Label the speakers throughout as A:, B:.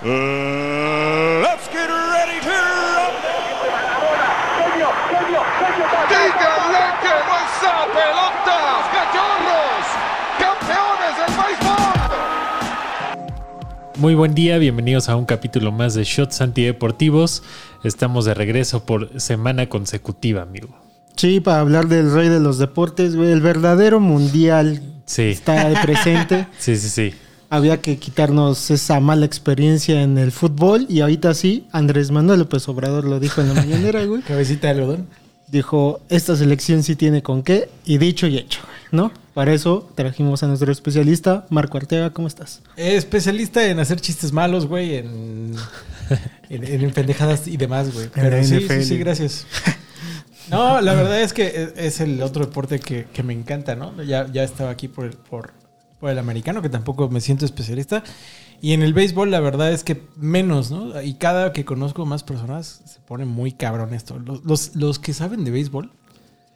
A: Uh, let's get ready to.
B: ¡Díganle que no esa pelota! ¡Cachorros! ¡Campeones del béisbol!
C: Muy buen día, bienvenidos a un capítulo más de Shots Antideportivos. Estamos de regreso por semana consecutiva, amigo.
D: Sí, para hablar del rey de los deportes, güey, el verdadero mundial
C: Sí,
D: está presente.
C: sí, sí, sí.
D: Había que quitarnos esa mala experiencia en el fútbol y ahorita sí, Andrés Manuel López Obrador lo dijo en la mañanera, güey.
E: Cabecita de algodón.
D: Dijo, esta selección sí tiene con qué y dicho y hecho, ¿no? Para eso trajimos a nuestro especialista, Marco Arteaga, ¿cómo estás?
E: Especialista en hacer chistes malos, güey, en, en, en pendejadas y demás, güey. Pero sí, sí, sí, gracias. No, la verdad es que es- el otro deporte que, que me encanta, ¿no? Ya, ya estaba aquí por por, por el americano, que tampoco me siento especialista. Y en el béisbol, la verdad es que menos, ¿no? Y cada que conozco más personas, se pone muy cabrón esto. Los, los, los que saben de béisbol,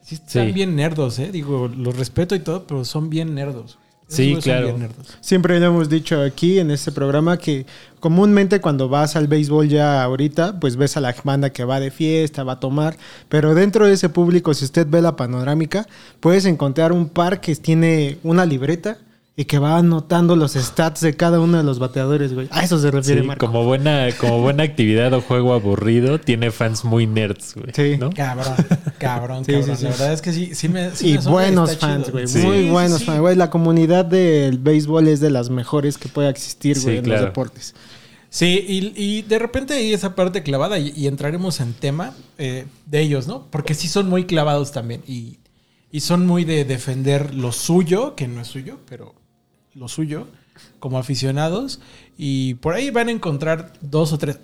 E: sí están
C: Sí.
E: bien nerdos, ¿eh? Digo, los respeto y todo, pero son bien nerdos. Esos
C: Sí, claro.
E: bien nerdos.
D: Siempre lo hemos dicho aquí en este programa que comúnmente cuando vas al béisbol ya ahorita, pues ves a la banda que va de fiesta, va a tomar, pero dentro de ese público, si usted ve la panorámica, puedes encontrar un par que tiene una libreta y que va anotando los stats de cada uno de los bateadores, güey. A eso se
C: Sí,
D: refiere Marco.
C: como buena, como buena actividad o juego aburrido, tiene fans muy nerds, güey.
D: Sí.
C: ¿no?
E: Cabrón, cabrón,
D: Sí,
E: cabrón.
D: sí, sí.
E: La verdad es que sí, sí me. sí
D: y
E: me
D: buenos
E: está
D: fans, güey.
C: Sí.
D: Muy
E: Sí,
D: buenos
E: sí,
D: fans,
E: sí.
D: güey. La comunidad del béisbol es de las mejores que puede existir, güey,
C: Sí,
D: en
C: claro.
D: los deportes.
E: Sí, y, y de repente hay esa parte clavada y, y entraremos en tema eh, de ellos, ¿no? Porque sí son muy clavados también y, y son muy de defender lo suyo, que no es suyo, pero lo suyo, como aficionados. Y por ahí van a encontrar dos o tres.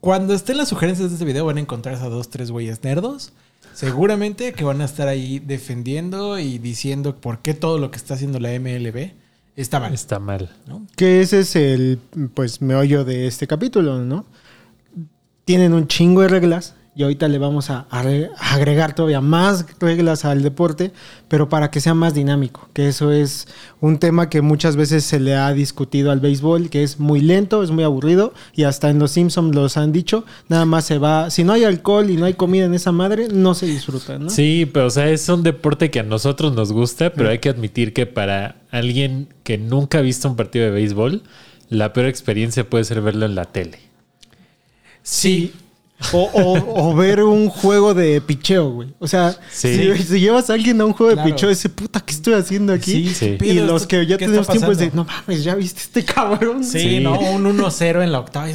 E: Cuando estén las sugerencias de este video, van a encontrar a dos, tres güeyes nerdos. Seguramente que van a estar ahí defendiendo y diciendo por qué todo lo que está haciendo la MLB está mal.
C: Está mal.
E: ¿no?
D: Que ese es el, pues, meollo de este capítulo, ¿no? Tienen un chingo de reglas y ahorita le vamos a, a re- a agregar todavía más reglas al deporte, pero para que sea más dinámico, que eso es un tema que muchas veces se le ha discutido al béisbol, que es muy lento, es muy aburrido y hasta en los Simpsons los han dicho, nada más se va, si no hay alcohol y no hay comida en esa madre, no se disfruta, ¿no?
C: Sí, pero o sea, es un deporte que a nosotros nos gusta, pero hay que admitir que para alguien que nunca ha visto un partido de béisbol, la peor experiencia puede ser verlo en la tele.
E: Sí,
D: O, o- o ver un juego de picheo, güey. O sea,
C: Sí.
D: si, si llevas a alguien a un juego de picheo, ese puta, ¿qué estoy haciendo aquí?
E: Sí,
C: Sí.
D: Y los
E: esto-
D: que ya
E: ¿qué
D: tenemos tiempo es de, no mames, ya viste este cabrón.
E: Sí,
C: Sí.
E: no, un 1-0 en la octava.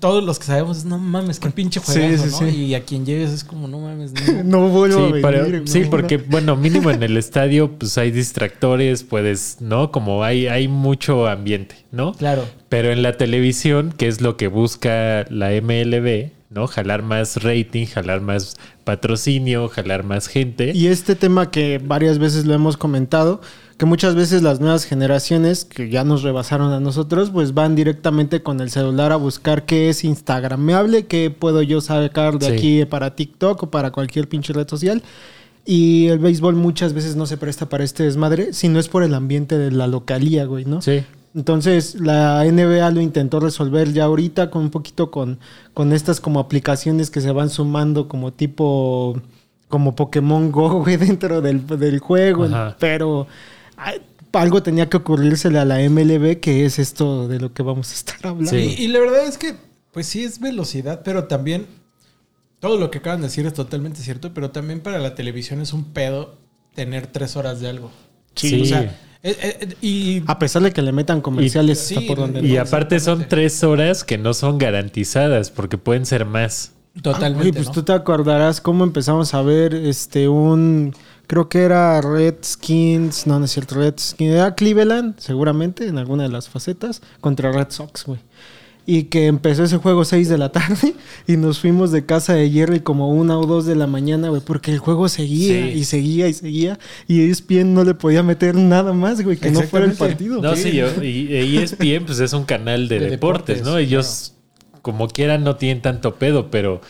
E: todos los que sabemos es, no mames, qué pinche juegazo,
D: Sí, sí,
E: ¿no?
D: sí.
E: Y a quien lleves es como, no mames, no.
D: No vuelvo a venir.
C: pero- sí,
D: no,
C: porque,
D: no.
C: bueno, mínimo en el estadio, pues hay distractores, puedes, ¿no? Como hay, hay mucho ambiente, ¿no?
E: Claro.
C: Pero en la televisión, que es lo que busca la MLB, ¿no? Jalar más rating, jalar más patrocinio, jalar más gente.
D: Y este tema que varias veces lo hemos comentado, que muchas veces las nuevas generaciones que ya nos rebasaron a nosotros, pues van directamente con el celular a buscar qué es instagramable, qué puedo yo sacar de
C: Sí.
D: aquí para TikTok o para cualquier pinche red social. Y el béisbol muchas veces no se presta para este desmadre, si no es por el ambiente de la localía, güey, ¿no?
C: Sí.
D: Entonces la NBA lo intentó resolver ya ahorita con un poquito con, con estas como aplicaciones que se van sumando como tipo como Pokémon Go, güey, dentro del, del juego.
C: Ajá.
D: Pero ay, algo tenía que ocurrírsele a la MLB que es esto de lo que vamos a estar hablando.
C: Sí.
E: Y, y la verdad es que, pues sí es velocidad, pero también todo lo que acaban de decir es totalmente cierto, pero también para la televisión es un pedo tener tres horas de algo.
C: Sí.
E: O sea, eh, eh, y
D: A pesar de que le metan comerciales
E: Y- sí,
D: por donde
C: Y
D: no.
C: aparte son tres horas que no son garantizadas, porque pueden ser más.
E: totalmente.
D: Oye, pues
E: ¿no?
D: tú te acordarás cómo empezamos a ver este un creo que era Redskins, no, no es cierto, Redskins, era Cleveland, seguramente en alguna de las facetas contra Red Sox, güey. Y que empezó ese juego 6 de la tarde y nos fuimos de casa de Jerry como una o dos de la mañana, güey, porque el juego seguía
C: Sí.
D: y seguía y seguía y E ESPN no le podía meter nada más, güey, que no fuera el partido.
C: No, sí, yo- y ESPN pues es un canal de,
E: De
C: deportes,
E: deportes,
C: ¿no? Ellos como quieran no tienen tanto pedo, pero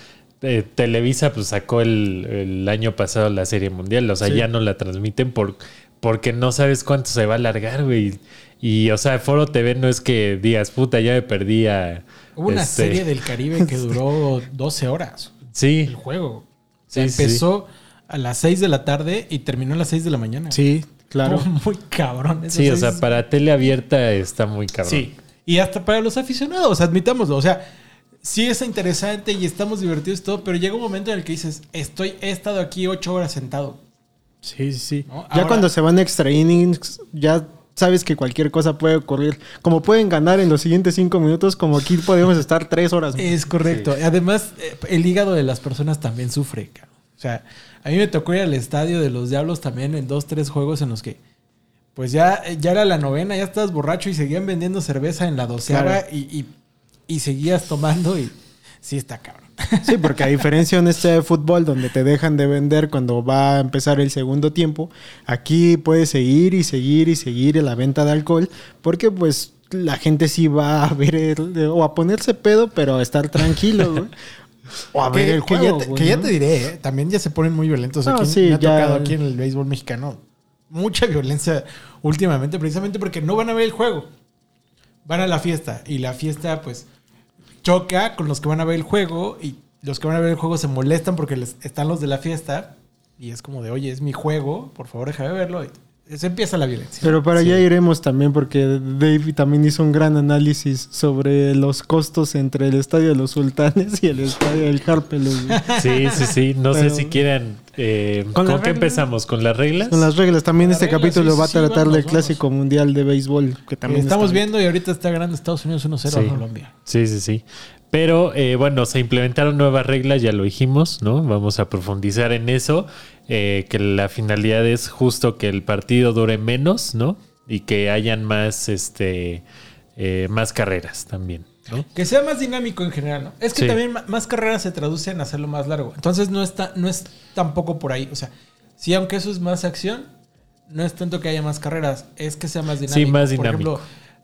C: eh, Televisa pues sacó el, el año pasado la Serie Mundial, o sea,
D: Sí.
C: ya no la transmiten por, porque no sabes cuánto se va a alargar, güey. Y, o sea, Foro TV no es que digas, puta, ya me perdí a...
E: Hubo una
C: este,
E: serie del Caribe que duró 12 horas. El
C: Sí,
E: juego. O sea,
C: Sí, sí,
E: empezó a las 6 de la tarde y terminó a las 6 de la mañana.
D: Sí, claro.
E: Estuvo muy cabrón.
C: sí, o sea, para tele abierta está muy cabrón.
E: Sí. Y hasta para los aficionados, admitámoslo. O sea, sí es interesante y estamos divertidos y todo, pero llega un momento en el que dices, estoy, he estado aquí 8 horas sentado.
D: Sí, sí, sí.
E: ¿No?
D: Ya
E: Ahora-
D: cuando se van extra innings, ya sabes que cualquier cosa puede ocurrir. Como pueden ganar en los siguientes cinco minutos, como aquí podemos estar tres horas.
E: Es correcto. Además, eh, el hígado de las personas también sufre. cabrón. O sea, a mí me tocó ir al estadio de los Diablos también en dos, tres juegos en los que, pues ya, ya era la novena, ya estabas borracho y seguían vendiendo cerveza en la doceava
D: Claro.
E: y, y- y seguías tomando y sí está cabrón.
D: Sí, porque a diferencia en este fútbol donde te dejan de vender cuando va a empezar el segundo tiempo, aquí puedes seguir y seguir y seguir la venta de alcohol porque pues la gente sí va a ver el- o a ponerse pedo, pero a estar tranquilo, güey. O a ver
E: que,
D: el
E: que
D: juego,
E: ya, te,
D: güey,
E: que ya
D: ¿no?
E: te diré, ¿eh? también ya se ponen muy violentos
D: No,
E: aquí.
D: sí,
E: me ha
D: ya.
E: tocado aquí en el béisbol mexicano. Mucha violencia últimamente, precisamente porque no van a ver el juego. Van a la fiesta y la fiesta pues choca con los que van a ver el juego y los que van a ver el juego se molestan porque les, están los de la fiesta y es como de, oye, es mi juego, por favor déjame verlo. Y se empieza la violencia.
D: Pero para allá iremos también porque Dave también hizo un gran análisis sobre los costos entre el estadio de los sultanes y el estadio del Harpelú. güey.
C: Sí, sí, sí. No
D: Pero-
C: sé si quieran... eh,
D: ¿Con
C: ¿Con, qué empezamos? ¿Con las reglas?
D: Con las reglas, también
E: Las
D: este
E: reglas,
D: capítulo
E: sí,
D: va a
E: sí,
D: tratar
E: vámonos,
D: del Clásico Mundial de Béisbol, que también
E: Estamos
D: está-
E: viendo y ahorita está ganando Estados Unidos 1-0 a
C: Sí.
E: Colombia.
C: Sí, sí, sí. Pero eh, bueno, se implementaron nuevas reglas, ya lo dijimos, ¿no? Vamos a profundizar en eso, eh, que la finalidad es justo que el partido dure menos, ¿no? Y que hayan más, este, eh, más carreras también, ¿no?
E: Que sea más dinámico en general, ¿no? Es que
C: Sí.
E: también más carreras se traducen en hacerlo más largo. Entonces no está, no es tampoco por ahí. O sea, sí, aunque eso es más acción, no es tanto que haya más carreras, es que sea más dinámico.
C: más
E: Por
C: dinámico.
E: ejemplo,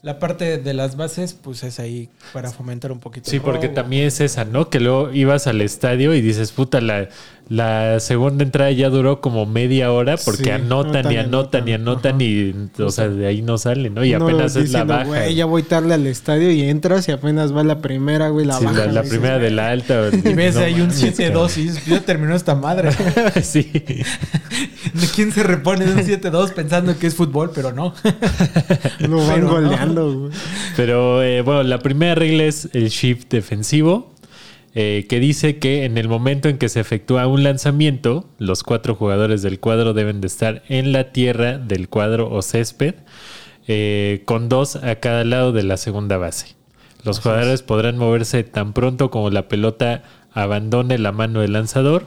E: la parte de las bases, pues es ahí para fomentar un poquito.
C: Sí, porque también es esa, ¿no? Que luego ibas al estadio y dices, puta, la, la segunda entrada ya duró como media hora porque
D: Sí,
C: anotan y anotan y anotan y, o sea, de ahí no salen, ¿no? Y
D: Uno
C: apenas es la baja.
D: "Güey, ya voy tarde al estadio y entras y apenas va la primera, güey, la
C: Sí,
D: baja.
C: la, primera de la alta.
E: Y ves
C: no
E: ahí un
C: mames,
E: 7-2 y dices, ya terminó esta madre.
C: Sí.
E: ¿De quién se repone de un 7-2 pensando que es fútbol? Pero no.
D: Lo van
E: Pero no.
D: goleando, güey.
C: Pero eh, bueno, la primera regla es el shift defensivo, eh, que dice que en el momento en que se efectúa un lanzamiento, los cuatro jugadores del cuadro deben de estar en la tierra del cuadro o césped, eh, con dos a cada lado de la segunda base. Los jugadores podrán moverse tan pronto como la pelota abandone la mano del lanzador.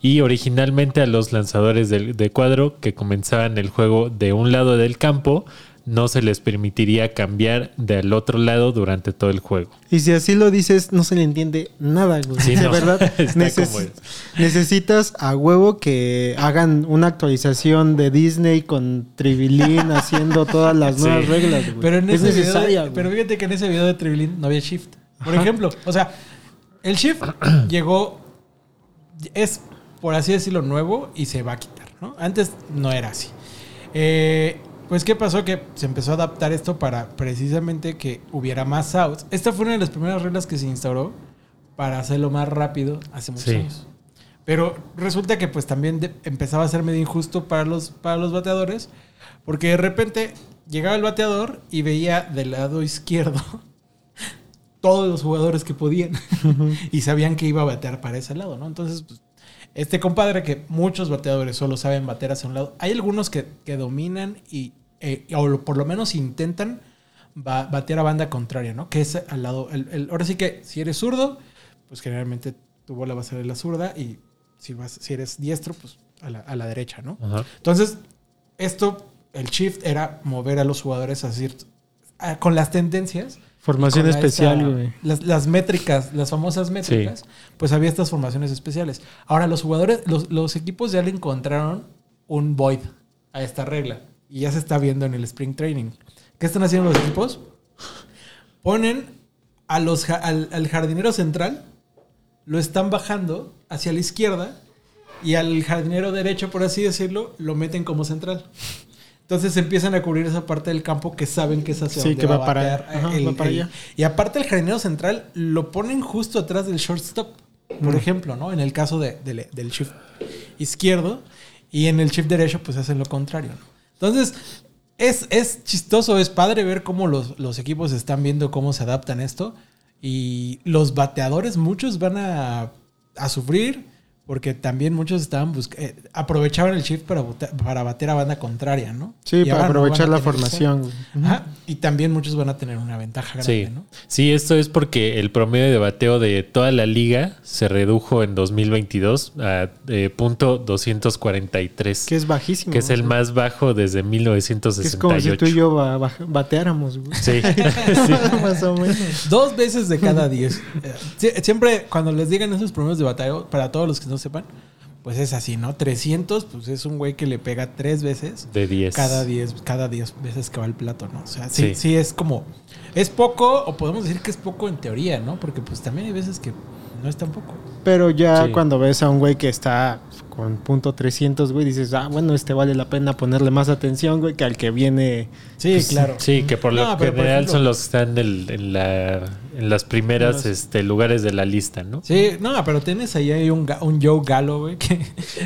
C: Y originalmente a los lanzadores del, de cuadro que comenzaban el juego de un lado del campo, no se les permitiría cambiar del otro lado durante todo el juego.
D: Y si así lo dices, no se le entiende nada, güey.
C: Sí,
D: de
C: no.
D: verdad, neces-
C: como es.
D: necesitas a huevo que hagan una actualización de Disney con Tribilín haciendo todas las
C: Sí.
D: nuevas reglas, güey.
E: Pero en
D: es
E: ese
D: necesaria,
E: video,
D: güey.
E: pero fíjate que en ese video de Tribilín no había shift. Por ejemplo, o sea, el shift llegó es por así decirlo nuevo y se va a quitar, ¿no? Antes no era así. Eh, pues qué pasó que se empezó a adaptar esto para precisamente que hubiera más outs. Esta fue una de las primeras reglas que se instauró para hacerlo más rápido hace muchos
C: Sí.
E: años. Pero resulta que pues también de- empezaba a ser medio injusto para los, para los bateadores, porque de repente llegaba el bateador y veía del lado izquierdo todos los jugadores que podían y sabían que iba a batear para ese lado, ¿no? Entonces, pues, este compadre que muchos bateadores solo saben batear hacia un lado, hay algunos que, que dominan y, eh, o por lo menos intentan ba- batear a banda contraria, ¿no? Que es al lado, el- el- ahora sí que si eres zurdo, pues generalmente tu bola va a ser la zurda y si, vas, si eres diestro, pues a la, a la derecha, ¿no?
C: Ajá.
E: Entonces, esto, el shift era mover a los jugadores a- con las tendencias.
D: Formación especial,
E: esta-
D: güey.
E: Las, las métricas, las famosas métricas, pues había estas formaciones especiales. Ahora, los jugadores, los, los equipos ya le encontraron un void a esta regla. Y ya se está viendo en el Spring Training. ¿Qué están haciendo los equipos? Ponen a los, al, al jardinero central, lo están bajando hacia la izquierda y al jardinero derecho, por así decirlo, lo meten como central. Entonces empiezan a cubrir esa parte del campo que saben que es hacia
D: Sí,
E: donde
D: que
E: va,
D: va
E: a
D: para-
E: batear
D: ajá,
E: el-
D: va para
E: el-
D: allá.
E: Y aparte el jardinero central lo ponen justo atrás del shortstop, por ejemplo, ¿no? En el caso de- de- del shift izquierdo y en el shift derecho pues hacen lo contrario, ¿no? Entonces es, es chistoso, es padre ver cómo los, los equipos están viendo cómo se adaptan a esto y los bateadores muchos van a, a sufrir porque también muchos estaban buscando, aprovechaban el shift para, para bater a banda contraria, ¿no?
D: Sí,
E: Y
D: para
E: no
D: aprovechar la formación.
E: Ajá, Y también muchos van a tener una ventaja grande,
C: Sí.
E: ¿no?
C: sí, esto es porque el promedio de bateo de toda la liga se redujo en 2022 a eh, punto 243,
D: Que es bajísimo.
C: que es el más bajo desde
D: Que
C: 1968.
D: es como si tú y yo ba- ba- bateáramos, güey.
C: Sí, sí.
D: Más o menos.
E: Dos veces de cada diez. Eh, sie- Siempre cuando les digan esos promedios de bateo, para todos los que no sepan, pues es así, ¿no? 300, pues es un güey que le pega tres veces
C: de 10.
E: cada 10 cada 10 veces que va al plato, ¿no? O sea, sí,
C: Sí.
E: sí es como es poco o podemos decir que es poco en teoría, ¿no? Porque pues también hay veces que no es tan poco.
D: Pero ya
C: Sí.
D: cuando ves a un güey que está con punto 300, güey, dices, ah, bueno, este vale la pena ponerle más atención, güey, que al que viene.
E: Sí,
D: Pues,
E: claro.
C: Sí, que por lo
E: por
C: general
E: ejemplo-
C: son los que están en, el- en la, en las primeras
E: Los-
C: este, lugares de la lista, ¿no?
E: Sí, no, pero tienes ahí hay un, Joe Gallo, güey, que,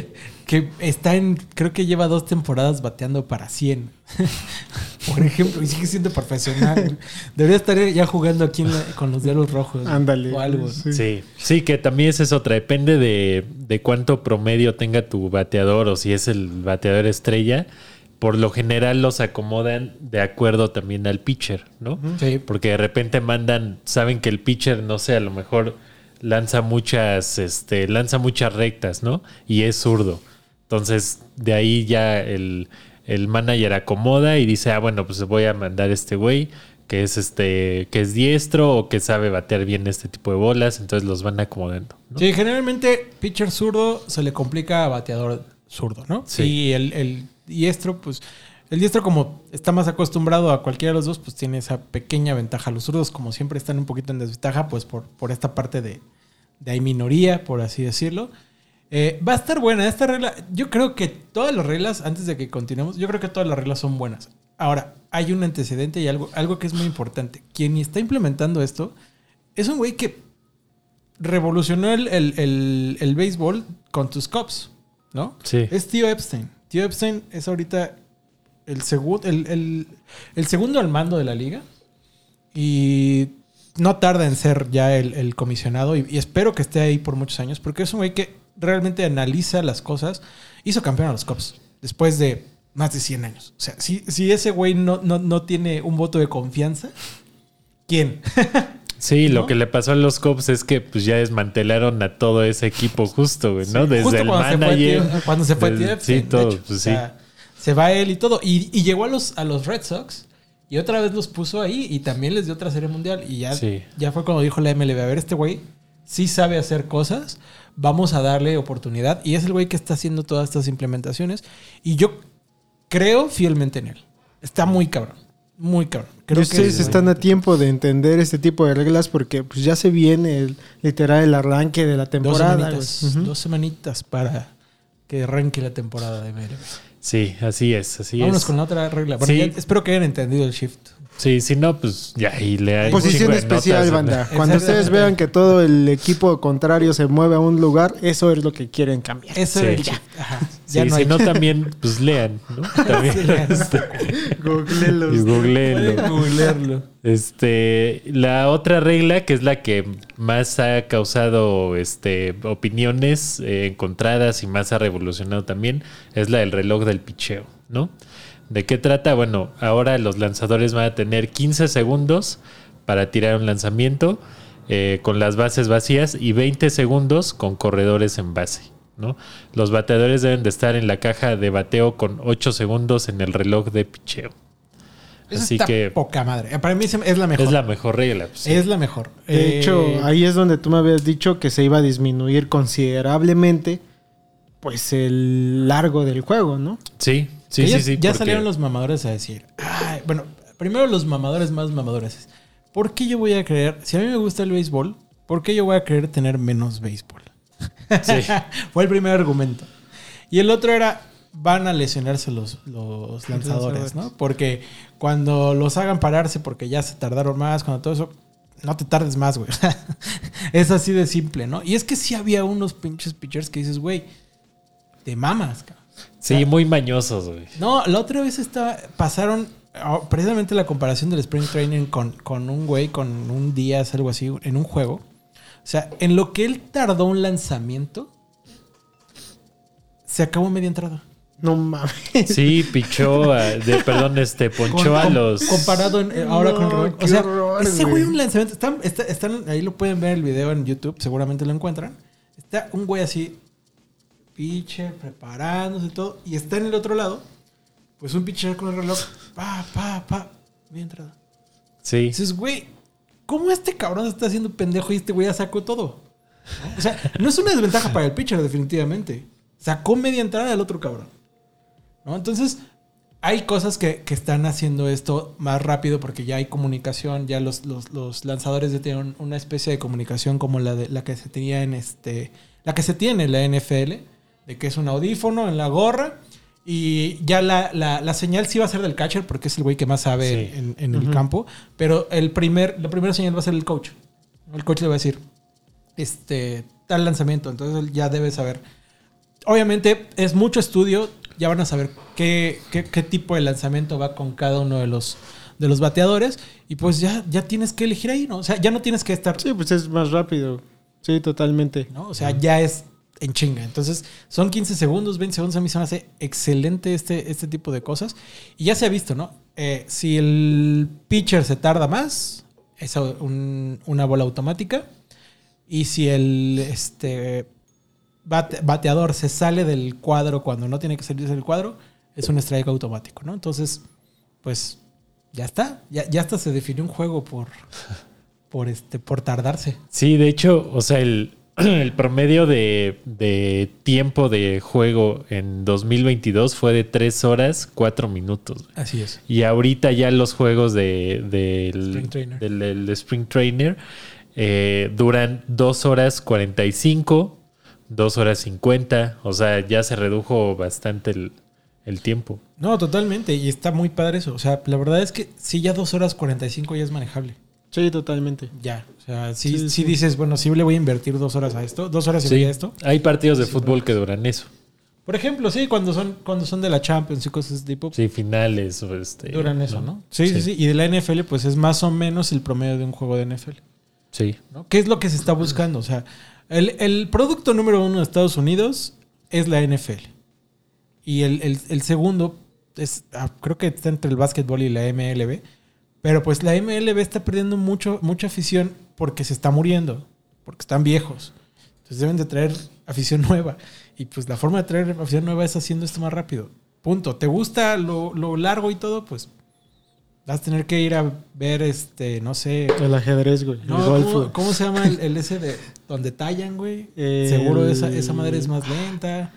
E: que está en, creo que lleva dos temporadas bateando para 100. Por ejemplo, y sigue siendo profesional. Debería estar ya jugando aquí en la- con los Diablos Rojos.
D: Ándale.
E: O algo.
D: Sí.
C: Sí, sí, que también esa es otra. Depende de, de cuánto promedio tenga tu bateador o si es el bateador estrella. Por lo general los acomodan de acuerdo también al pitcher, ¿no?
E: Sí.
C: Porque de repente mandan, saben que el pitcher, no sé, a lo mejor lanza muchas, este, lanza muchas rectas, ¿no? Y es zurdo. Entonces, de ahí ya el, el manager acomoda y dice, ah, bueno, pues voy a mandar este güey que es este, que es diestro o que sabe batear bien este tipo de bolas, entonces los van acomodando. ¿no?
E: Sí, generalmente pitcher zurdo se le complica a bateador zurdo, ¿no?
C: Sí.
E: Y el, el diestro, pues, el diestro como está más acostumbrado a cualquiera de los dos, pues tiene esa pequeña ventaja. Los zurdos, como siempre, están un poquito en desventaja, pues por, por esta parte de, de hay minoría, por así decirlo. Eh, va a estar buena esta regla. Yo creo que todas las reglas, antes de que continuemos, yo creo que todas las reglas son buenas. Ahora, hay un antecedente y algo, algo que es muy importante. Quien está implementando esto es un güey que revolucionó el, el- el- el béisbol con tus cops, ¿no?
C: Sí.
E: Es Tío Epstein. Tío Epstein es ahorita el, segu- el, el- segundo al mando de la liga y no tarda en ser ya el, comisionado y, y espero que esté ahí por muchos años porque es un güey que realmente analiza las cosas. Hizo campeón a los cops después de más de 100 años. O sea, si, si ese güey no, no, no tiene un voto de confianza, ¿quién?
C: Sí,
E: ¿no?
C: lo que le pasó a los Cubs es que pues ya desmantelaron a todo ese equipo justo, güey, ¿no? Desde
E: Justo
C: el
E: cuando se fue
C: manager.
E: Cuando se fue
C: desde-
E: Tío Epstein,
C: Sí, todo,
E: hecho.
C: pues
E: O
C: sí.
E: sea, se va él y todo. Y, y llegó a los, a los Red Sox y otra vez los puso ahí y también les dio otra serie mundial. Y ya,
C: Sí.
E: ya fue cuando dijo la MLB, a ver, este güey sí sabe hacer cosas, vamos a darle oportunidad. Y es el güey que está haciendo todas estas implementaciones. Y yo creo fielmente en él. Está muy cabrón. Muy cabrón. Creo
D: Y ustedes
E: que-
D: están a tiempo de entender este tipo de reglas porque pues ya se viene el, literal el arranque de la
E: Dos
D: temporada.
E: semanitas,
D: güey. Ujú.
E: dos semanitas para que arranque la temporada de MLB.
C: Sí, así es, así
E: Vámonos
C: es.
E: con la otra regla. Bueno,
C: Sí.
E: ya espero que hayan entendido el shift.
C: Sí, si no, pues ya y le hay
D: Posición especial,
C: notas,
D: banda. Cuando ustedes vean que todo el equipo contrario se mueve a un lugar, eso es lo que quieren cambiar.
E: Eso
C: Sí.
E: era el shift. Ajá.
C: Sí,
E: Ya no
C: si
E: hay.
C: no, también, pues lean, ¿no? También, este, y googleenlo.
E: Pueden googlearlo.
C: Este, la otra regla, que es la que más ha causado este, opiniones eh, encontradas y más ha revolucionado también, es la del reloj del picheo, ¿no? ¿De qué trata? Bueno, ahora los lanzadores van a tener 15 segundos para tirar un lanzamiento eh, con las bases vacías y 20 segundos con corredores en base, ¿no? Los bateadores deben de estar en la caja de bateo con 8 segundos en el reloj de picheo.
E: Eso
C: Así
E: está
C: que
E: poca madre. Para mí es la mejor.
C: es la mejor regla. pues, sí.
E: Es la mejor.
D: De
E: Eh,
D: hecho, ahí es donde tú me habías dicho que se iba a disminuir considerablemente pues el largo del juego, ¿no?
C: Sí, sí,
E: ya,
C: sí, sí.
E: ya
C: porque-
E: salieron los mamadores a decir. "Ay", bueno, primero los mamadores más mamadores. ¿Por qué yo voy a creer, si a mí me gusta el béisbol, ¿por qué yo voy a querer tener menos béisbol?
C: Sí.
E: Fue el primer argumento. Y el otro era, van a lesionarse los, los lanzadores, ¿no? Porque cuando los hagan pararse porque ya se tardaron más, cuando todo eso, no te tardes más, güey. es así de simple, ¿no? Y es que sí había unos pinches pitchers que dices, güey, te mamas, cabrón.
C: Sí, muy mañosos, güey.
E: No, la otra vez estaba, pasaron ah, precisamente la comparación del Spring Training con, con un güey, con un día, algo así, en un juego. O sea, en lo que él tardó un lanzamiento, se acabó media entrada.
D: No mames.
C: Sí, pichó, a- de, perdón, este, ponchó
E: Con-
C: a los...
E: Comparado en- eh, ahora
D: No,
E: con reloj.
D: qué
E: O sea,
D: horror,
E: ese güey
D: güey.
E: un lanzamiento. Están, está- están- ahí lo pueden ver el video en YouTube, seguramente lo encuentran. Está un güey así, pitcher, preparándose y todo. Y está en el otro lado, pues un pitcher con el reloj, pa, pa, pa, media entrada.
C: Sí,
E: Dices, güey, ¿cómo este cabrón se está haciendo pendejo y este güey ya sacó todo? O sea, no es una desventaja para el pitcher, definitivamente. Sacó media entrada del otro cabrón. ¿No? Entonces, hay cosas que, que están haciendo esto más rápido porque ya hay comunicación, ya los, los, los lanzadores ya tienen una especie de comunicación como la, de, la que se tenía en este. La que se tiene en la NFL, de que es un audífono en la gorra. Y ya la, la- la señal sí va a ser del catcher porque es el güey que más sabe
C: Sí.
E: en, en el campo. Pero el primer, la primera señal va a ser el coach. El coach le va a decir, este, tal lanzamiento. Entonces él ya debe saber. Obviamente es mucho estudio. Ya van a saber qué, qué- qué tipo de lanzamiento va con cada uno de los, de los bateadores. Y pues ya, ya tienes que elegir ahí, ¿no? O sea, ya no tienes que estar.
D: Sí, pues es más rápido. Sí, totalmente.
E: ¿no? O sea, ya es en chinga. Entonces, son 15 segundos, 20 segundos. A mí se me hace excelente este, este tipo de cosas. Y ya se ha visto, ¿no? Eh, si el pitcher se tarda más, es un- una bola automática. Y si el este, bate- bateador se sale del cuadro cuando no tiene que salirse del cuadro, es un strike automático, ¿no? Entonces, pues ya está. Ya, ya hasta se definió un juego por, por, este, por tardarse.
C: Sí, de hecho, o sea, el, el promedio de, de tiempo de juego en 2022 fue de 3 horas 4 minutos.
E: Así es.
C: Y ahorita ya los juegos de,
E: Spring Trainer.
C: del- del Spring Trainer eh, duran 2 horas 45, 2 horas 50. O sea, ya se redujo bastante el, el tiempo.
E: No, totalmente. Y está muy padre eso. O sea, la verdad es que sí, ya dos horas 45 ya es manejable.
D: Sí, totalmente.
E: Ya. O sea, sí,
D: Sí,
E: sí,
D: sí.
E: dices, bueno, sí le voy a invertir dos horas a esto, dos horas y media a esto.
C: Hay partidos de fútbol que duran eso.
E: Por ejemplo, sí, cuando son, cuando son de la Champions y cosas de ese tipo,
C: Sí, finales. o Este,
E: duran eso, ¿no? Sí, sí, sí, Y de la NFL, pues es más o menos el promedio de un juego de NFL.
C: Sí.
E: ¿no? ¿Qué es lo que se está buscando? O sea, el, el producto número uno de Estados Unidos es la NFL. Y el, el- el segundo es, ah, creo que está entre el básquetbol y la MLB. Pero pues la MLB está perdiendo mucho, mucha afición porque se está muriendo, porque están viejos. Entonces deben de traer afición nueva. Y pues la forma de traer afición nueva es haciendo esto más rápido. Punto. ¿Te gusta lo, lo largo y todo? Pues vas a tener que ir a ver, este, no sé,
D: El ajedrez, güey.
E: no,
D: el golf.
E: ¿cómo, se llama el, el ese de donde tallan, güey?
D: El-
E: Seguro esa, esa madre es más lenta.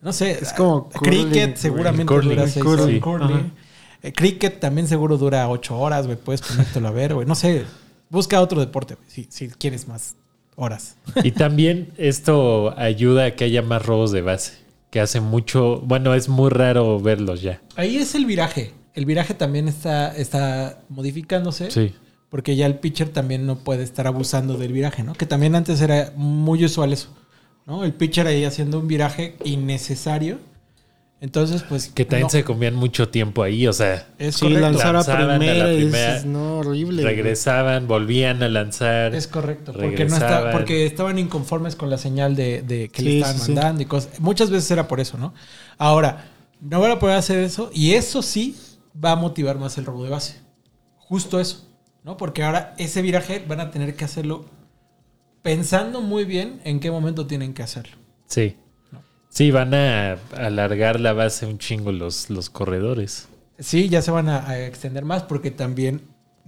E: No sé.
D: Es como
E: cricket
D: curling,
E: seguramente.
C: Curling, curling. Sí.
E: Curling. Eh, cricket también seguro dura ocho horas, güey. Puedes ponértelo a ver, güey. No sé. Busca otro deporte, güey. Si, si quieres más horas.
C: Y también esto ayuda a que haya más robos de base, que hace mucho, bueno, es muy raro verlos ya.
E: Ahí es el viraje. El viraje también está, está modificándose.
C: Sí.
E: Porque ya el pitcher también no puede estar abusando del viraje, ¿no? Que también antes era muy usual eso, ¿no? El pitcher ahí haciendo un viraje innecesario. Entonces, pues...
C: Que también
E: no,
C: se comían mucho tiempo ahí, o sea,
E: Es
D: Sí, lanzar a
C: a la
D: primera no, horrible. güey.
C: regresaban, volvían a lanzar.
E: Es correcto. Porque, no está, porque estaban inconformes con la señal de, de que le estaban
D: sí, sí.
E: mandando y cosas. Muchas veces era por eso, ¿no? Ahora, no van a poder hacer eso y eso sí va a motivar más el robo de base. Justo eso, ¿no? Porque ahora ese viraje van a tener que hacerlo pensando muy bien en qué momento tienen que hacerlo.
C: Sí. Sí, van a alargar la base un chingo los, los corredores.
E: Sí, ya se van a, a extender más porque también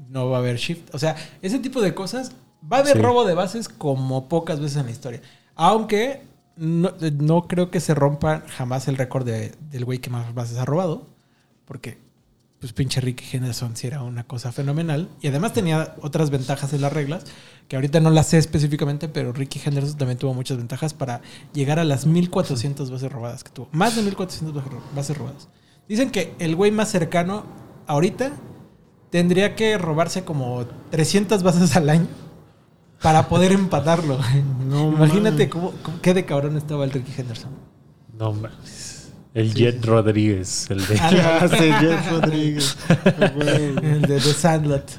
E: no va a haber shift. O sea, ese tipo de cosas. Va a haber
C: Sí.
E: robo de bases como pocas veces en la historia. Aunque no, no creo que se rompa jamás el récord de- del güey que más bases ha robado. Porque pues pinche Ricky Henderson sí era una cosa fenomenal. Y además tenía otras ventajas en las reglas, que ahorita no las sé específicamente, pero Ricky Henderson también tuvo muchas ventajas para llegar a las 1400 bases robadas que tuvo. Más de 1400 bases ro- bases robadas. Dicen que el güey más cercano ahorita tendría que robarse como 300 bases al año para poder empatarlo.
D: No
E: Imagínate cómo- qué de cabrón estaba el Ricky Henderson.
C: No mames. El Jet Rodríguez, el de.
D: Ya sé, Jeff Rodríguez. Güey.
E: El de The Sandlot.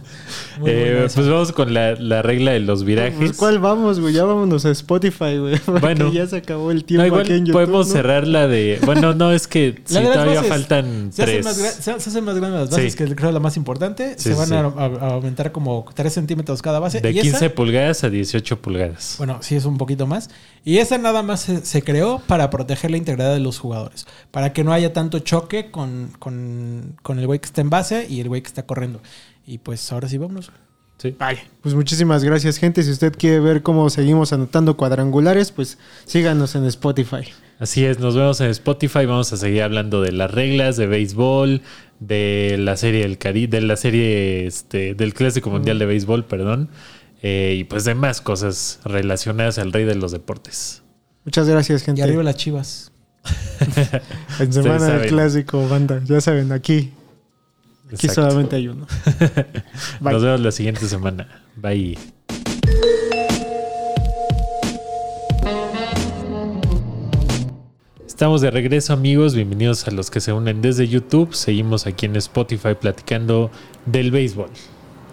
E: Muy
C: Eh, pues vamos con la, la regla de los virajes.
D: Pues, ¿Cuál vamos, güey? Ya vámonos a Spotify, güey.
C: Bueno.
D: ya se acabó el
C: No,
D: tiempo
C: igual
D: aquí en YouTube.
C: podemos
D: ¿no?
C: cerrar la de. Bueno, no, es que
E: las
C: todavía
E: bases.
C: faltan
E: se, hacen
C: tres.
E: más gra- se, se hacen más grandes las bases,
C: Sí.
E: que creo es la más importante.
C: Sí,
E: se van
C: sí.
E: a, a- a aumentar como 3 centímetros cada base.
C: De
E: y
C: 15
E: esa,
C: pulgadas a 18 pulgadas.
E: bueno, sí es un poquito más. Y esa nada más se, se creó para proteger la integridad de los jugadores. Para que no haya tanto choque con, con, con el güey que está en base y el güey que está corriendo. Y pues ahora sí, vámonos.
C: Sí.
D: Vale, pues muchísimas gracias, gente. Si usted quiere ver cómo seguimos anotando cuadrangulares, pues síganos en Spotify.
C: Así es, nos vemos en Spotify. Vamos a seguir hablando de las reglas de béisbol, de la serie del Cari de la serie este, del Clásico Mundial de Béisbol, perdón. eh, y pues de más cosas relacionadas al rey de los deportes.
D: Muchas gracias,
E: Y
D: gente.
E: arriba las chivas.
D: en semana del clásico, banda. Ya saben, aquí, aquí
C: Exacto.
D: solamente hay uno. Bye.
C: Nos vemos la siguiente semana. Bye. Estamos de regreso amigos, bienvenidos a los que se unen desde YouTube. Seguimos aquí en Spotify platicando del béisbol,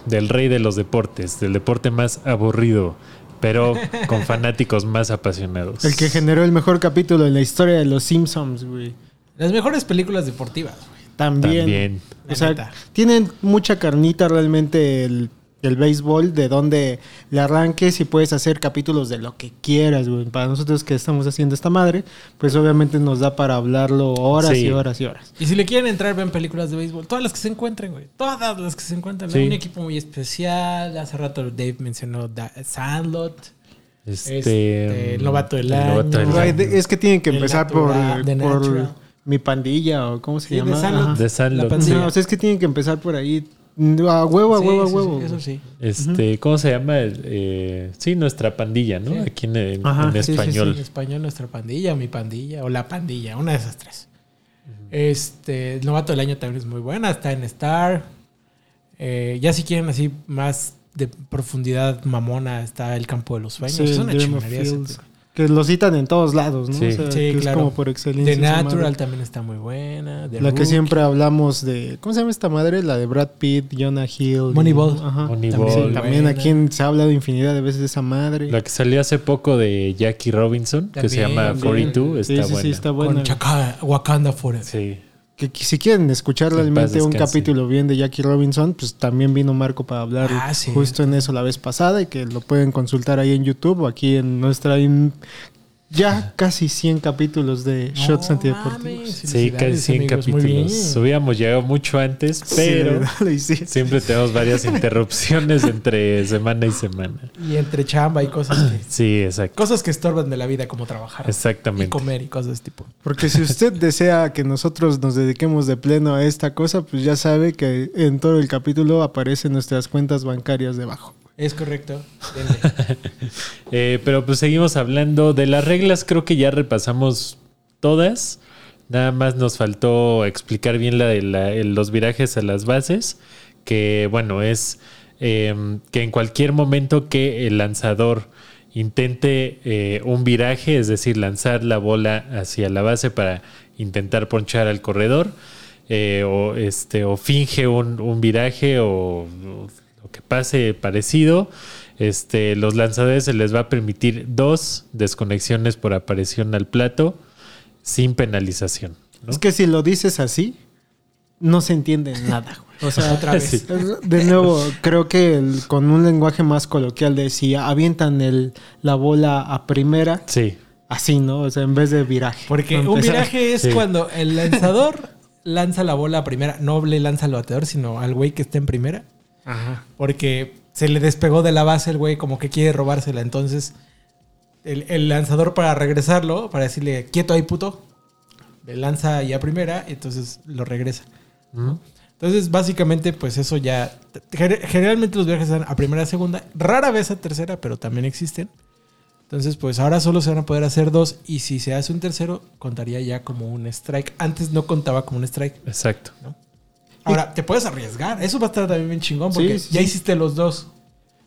C: del rey de los deportes, del deporte más aburrido, pero con fanáticos más apasionados.
D: El que generó el mejor capítulo en la historia de los Simpsons, güey.
E: Las mejores películas deportivas, güey.
D: También.
C: También.
D: O sea,
E: neta.
D: tienen mucha carnita realmente el, el béisbol, de donde le arranques y puedes hacer capítulos de lo que quieras, güey. Para nosotros que estamos haciendo esta madre, pues obviamente nos da para hablarlo horas
C: Sí.
D: y horas y horas.
E: Y si le quieren entrar, ven películas de béisbol. Todas las que se encuentren, güey. Todas las que se encuentran.
C: Sí.
E: Hay un equipo muy especial. Hace rato Dave mencionó Da- Sandlot.
C: Este,
E: Este, el novato del
C: el novato
E: año.
C: del
D: Güey,
C: año.
D: de- es que tienen que
E: El
D: empezar por,
E: natural,
D: por. Mi pandilla o cómo se
E: Sí, de
D: llama.
E: Sandlot.
D: Ajá.
C: De Sandlot.
E: La pandilla.
D: No, o sea, es que tienen que empezar por ahí. A huevo, a
E: Sí,
D: huevo, a
E: sí,
D: huevo.
E: sí, eso sí.
C: Este, ¿cómo se llama? Eh, sí, nuestra pandilla, ¿no?
E: Sí.
C: Aquí en, en-
D: Ajá,
C: en
D: sí, sí, sí.
C: español.
E: En español, nuestra pandilla, mi pandilla, o la pandilla, una de esas tres. Este, el novato del año también es muy buena, está en Star. Eh, ya si quieren así más de profundidad mamona, está el campo de los sueños.
D: Sí,
E: es una chingonería.
D: Que lo citan en todos lados, ¿no?
C: Sí.
D: O sea,
E: Sí,
D: que
E: claro.
D: es como por excelencia.
E: The Natural
D: madre.
E: también está muy buena. The
D: La que siempre hablamos de. ¿Cómo se llama esta madre? La de Brad Pitt, Jonah Hill.
E: Moneyball.
D: Ajá.
C: Moneyball.
D: Sí,
E: Muy
D: también aquí en- se ha hablado infinidad de veces de esa madre.
C: La que salió hace poco de Jackie Robinson, que se
E: También,
C: llama
E: también.
C: 42,
D: sí,
C: está
D: sí,
C: buena.
D: sí, está
E: Con
D: buena.
E: Chaka- Wakanda Forever.
C: Sí.
D: Que, si quieren escuchar realmente un capítulo bien de Jackie Robinson, pues también vino Marco para hablar
E: Ah, sí.
D: justo en eso la vez pasada y que lo pueden consultar ahí en YouTube o aquí en nuestra ya casi 100 capítulos de Shots
E: No
D: Antideportivos.
C: Sí, casi 100
E: amigos, muy bien.
C: capítulos. Hubiéramos llegado mucho antes, pero siempre tenemos varias interrupciones entre semana y semana.
E: Y entre chamba y cosas que,
C: Sí, exacto.
E: cosas que estorban de la vida, como trabajar. Y
C: Exactamente.
E: comer y cosas de ese tipo.
D: Porque si usted desea que nosotros nos dediquemos de pleno a esta cosa, pues ya sabe que en todo el capítulo aparecen nuestras cuentas bancarias debajo.
E: Es correcto.
C: Eh, pero pues seguimos hablando de las reglas, creo que ya repasamos todas. Nada más nos faltó explicar bien la de la- los virajes a las bases, que bueno, es eh, que en cualquier momento que el lanzador intente eh, un viraje, es decir, lanzar la bola hacia la base para intentar ponchar al corredor, eh, o, este, o finge un, un viraje o, o que pase parecido, este, los lanzadores se les va a permitir dos desconexiones por aparición al plato sin penalización. ¿no?
D: Es que si lo dices así, no se entiende nada. güey. O sea,
E: Otra vez.
C: Sí.
D: De nuevo, creo que el- con un lenguaje más coloquial de si avientan el, la bola a primera,
C: Sí,
D: así, ¿no? O sea, en vez de viraje.
E: Porque un viraje es
C: Sí.
E: cuando el lanzador lanza la bola a primera. No le lanza al bateador, sino al güey que está en primera.
D: Ajá.
E: Porque se le despegó de la base el güey, como que quiere robársela. Entonces, el, el lanzador para regresarlo, para decirle, quieto ahí, puto, le lanza ya primera, y entonces lo regresa. Entonces, básicamente, pues eso ya. gener- Generalmente los viajes dan a primera, a segunda, rara vez a tercera, pero también existen. Entonces, pues ahora solo se van a poder hacer dos. Y si se hace un tercero, contaría ya como un strike. Antes no contaba como un strike.
C: Exacto.
E: Ahora, te puedes arriesgar. Eso va a estar también bien chingón porque
D: Sí, sí,
E: ya
D: sí.
E: hiciste los dos.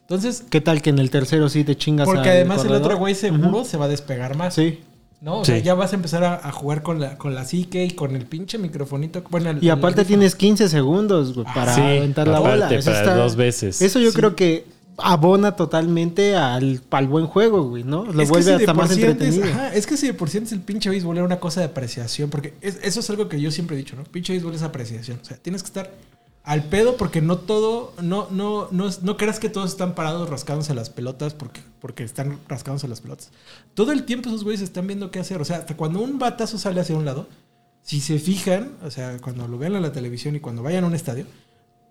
E: Entonces,
D: ¿Qué tal que en el tercero sí te chingas
E: porque además el otro güey seguro se va a despegar más.
D: Sí.
E: ¿No? O
C: Sí.
E: sea, ya vas a empezar a, a jugar con la, con la psique y con el pinche microfonito. Bueno, el-
D: Y aparte tienes 15 segundos güey, para
C: Sí,
D: aventar la bola. Eso
C: para dos veces.
D: Eso yo
E: Sí.
D: creo que abona totalmente al, al buen juego, güey, ¿no? Lo
E: Es
D: vuelve
E: si
D: hasta más entretenido.
E: ajá, es que si de por sí antes el pinche béisbol era una cosa de apreciación, porque es- eso es algo que yo siempre he dicho, ¿no? Pinche béisbol es apreciación. O sea, tienes que estar al pedo porque no todo, no, no, no, es- no creas que todos están parados rascándose las pelotas porque, porque están rascándose las pelotas. Todo el tiempo esos güeyes están viendo qué hacer. O sea, hasta cuando un batazo sale hacia un lado, si se fijan, o sea, cuando lo vean en la televisión y cuando vayan a un estadio,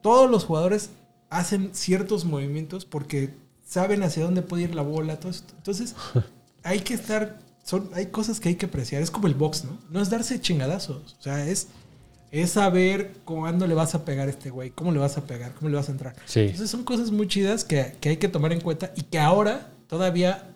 E: todos los jugadores hacen ciertos movimientos porque saben hacia dónde puede ir la bola, todo esto. Entonces, hay que estar, son, hay cosas que hay que apreciar. Es como el box, ¿no? No es darse chingadazos. O sea, es, es saber cuándo le vas a pegar a este güey, cómo le vas a pegar, cómo le vas a entrar.
C: Sí.
E: Entonces son cosas muy chidas que, que hay que tomar en cuenta y que ahora todavía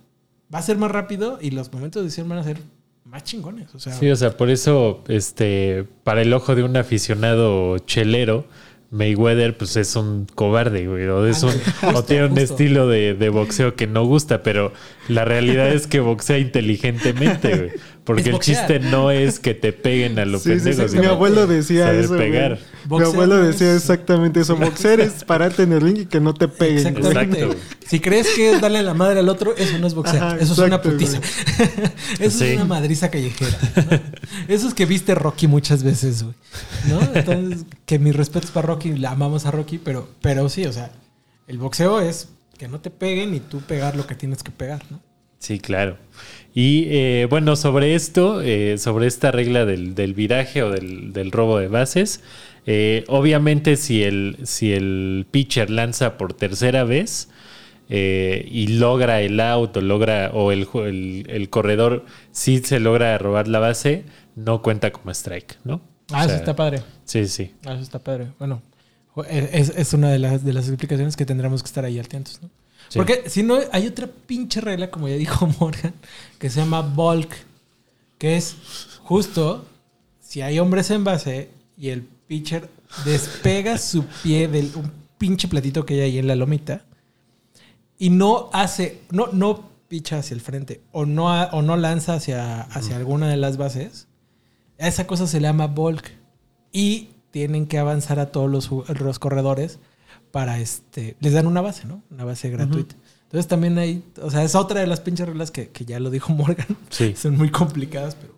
E: va a ser más rápido y los momentos de decisión van a ser más chingones. O sea,
C: Sí, o sea, por eso, este, para el ojo de un aficionado chelero, Mayweather, pues es un cobarde, güey. O, es un-
E: justo,
C: o tiene un
E: justo.
C: estilo de, de boxeo que no gusta, pero la realidad es que boxea inteligentemente, güey. Porque
E: Es
C: el chiste no es que te peguen a lo
D: Sí, sí, sí. Mi abuelo decía
C: saber
D: eso.
C: pegar.
D: Mi abuelo decía exactamente eso. Boxear es pararte en el ring y que no te peguen.
E: Exactamente.
C: Exacto.
E: Si crees que es darle la madre al otro, eso no es boxear.
D: Ajá,
E: eso es una putiza. eso
C: Sí.
E: es una madriza callejera. ¿no? Eso es que viste Rocky muchas veces, güey. ¿No? Entonces, que mis respetos para Rocky, la amamos a Rocky, pero, pero sí, o sea, el boxeo es que no te peguen y tú pegar lo que tienes que pegar, ¿no?
C: Sí, claro. Y eh, bueno, sobre esto, eh, sobre esta regla del, del viraje o del, del robo de bases, eh, obviamente si el, si el pitcher lanza por tercera vez eh, y logra el out o logra o el, el, el corredor sí se logra robar la base, no cuenta como strike, ¿no?
E: Ah,
C: O
E: eso está padre.
C: Sí, sí.
E: Ah, eso está padre. Bueno, es, es una de las, de las explicaciones que tendremos que estar ahí atentos, ¿no?
C: Sí.
E: Porque si no, hay otra pinche regla, como ya dijo Morgan, que se llama bulk, que es justo si hay hombres en base y el pitcher despega su pie del un pinche platito que hay ahí en la lomita y no hace, no, no picha hacia el frente o no, o no lanza hacia, hacia alguna de las bases, a esa cosa se le llama bulk y tienen que avanzar a todos los, los corredores para este les dan una base, ¿no? Una base gratuita. Entonces también hay, o sea, es otra de las pinches reglas que, que ya lo dijo Morgan.
C: Sí.
E: Son muy complicadas, pero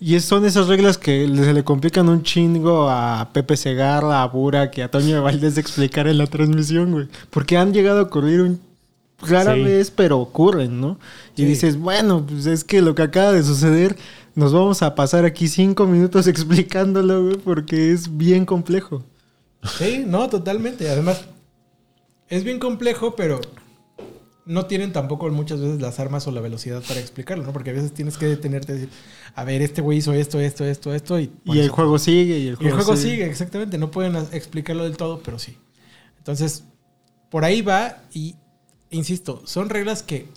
D: Y son esas reglas que se le complican un chingo a Pepe Segarra, a Burak y a Toño Valdés de explicar en la transmisión, güey. Porque han llegado a ocurrir un rara
C: Sí.
D: vez, pero ocurren, ¿no? Y
E: Sí.
D: dices, bueno, pues es que lo que acaba de suceder, nos vamos a pasar aquí cinco minutos explicándolo, güey, porque es bien complejo.
E: Sí, no, totalmente. Además, es bien complejo, pero no tienen tampoco muchas veces las armas o la velocidad para explicarlo, ¿no? Porque a veces tienes que detenerte y decir, a ver, este güey hizo esto, esto, esto, esto. Y,
D: Y el juego sigue, y el
E: y el
D: juego,
E: juego
D: sigue.
E: sigue, exactamente. No pueden explicarlo del todo, pero sí. Entonces, por ahí va y, insisto, son reglas que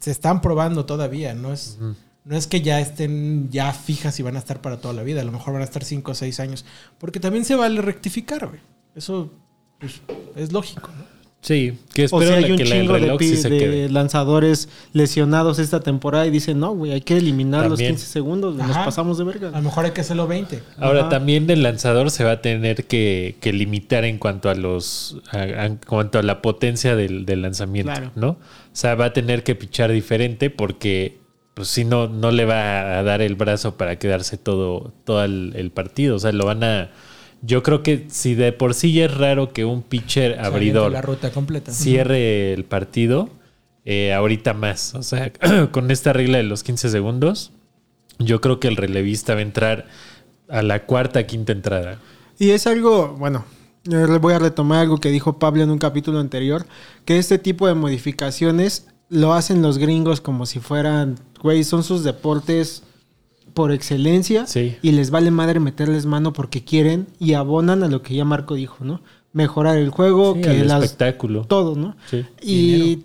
E: se están probando todavía. No es, no es que ya estén ya fijas y van a estar para toda la vida. A lo mejor van a estar 5 o 6 años. Porque también se vale rectificar, güey. Eso pues, es lógico, ¿no?
C: Sí, que
D: O
C: espero
D: sea,
C: la-
D: hay un
C: que la- el
D: chingo de,
C: reloj
D: pi-
C: sí se
D: de
C: quede.
D: lanzadores lesionados esta temporada y dicen, no, güey, hay que eliminar
C: También.
D: los 15 segundos, güey, nos
E: Ajá.
D: pasamos de
E: A
D: verga.
E: lo mejor hay que hacerlo 20.
C: Ahora
D: Ajá.
C: también el lanzador se va a tener que, que limitar en cuanto a los a- a- en cuanto a la potencia del, del lanzamiento,
D: Claro.
C: ¿no? O sea, va a tener que pichar diferente porque pues si no no le va a dar el brazo para quedarse todo todo el, el partido, o sea, lo van a yo creo que si de por sí ya es raro que un pitcher abridor
E: La ruta completa.
C: cierre el partido, eh, ahorita más. O sea, con esta regla de los 15 segundos, yo creo que el relevista va a entrar a la cuarta, quinta entrada.
D: Y es algo, bueno, yo le voy a retomar algo que dijo Pablo en un capítulo anterior, que este tipo de modificaciones lo hacen los gringos como si fueran, güey, son sus deportes por excelencia
C: Sí.
D: y les vale madre meterles mano porque quieren y abonan a lo que ya Marco dijo, ¿no? Mejorar el juego,
C: Sí,
D: que
C: el
D: las
C: espectáculo.
D: todo, ¿no?
C: Sí.
D: Y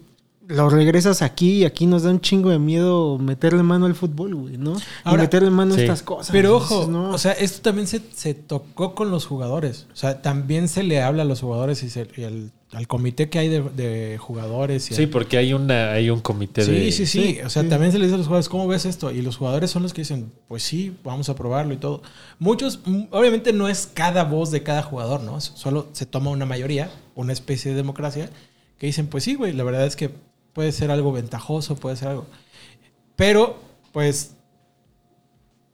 D: lo regresas aquí y aquí nos da un chingo de miedo meterle mano al fútbol, güey, ¿no?
E: Ahora-
D: y meterle mano
C: Sí.
D: a estas cosas.
E: Pero ojo,
D: no.
E: o sea, esto también se, se tocó con los jugadores. O sea, también se le habla a los jugadores y, se- y al, al comité que hay de, de jugadores. Y
C: Sí,
E: al-
C: porque hay una hay un comité
E: sí,
C: de
E: sí, sí,
D: Sí,
E: O sea,
D: sí.
E: también se les dice a los jugadores, ¿cómo ves esto? Y los jugadores son los que dicen, pues sí, vamos a probarlo y todo. Muchos, mm, obviamente no es cada voz de cada jugador, ¿no? Solo se toma una mayoría, una especie de democracia, que dicen, pues sí, güey, la verdad es que puede ser algo ventajoso, puede ser algo. Pero, pues,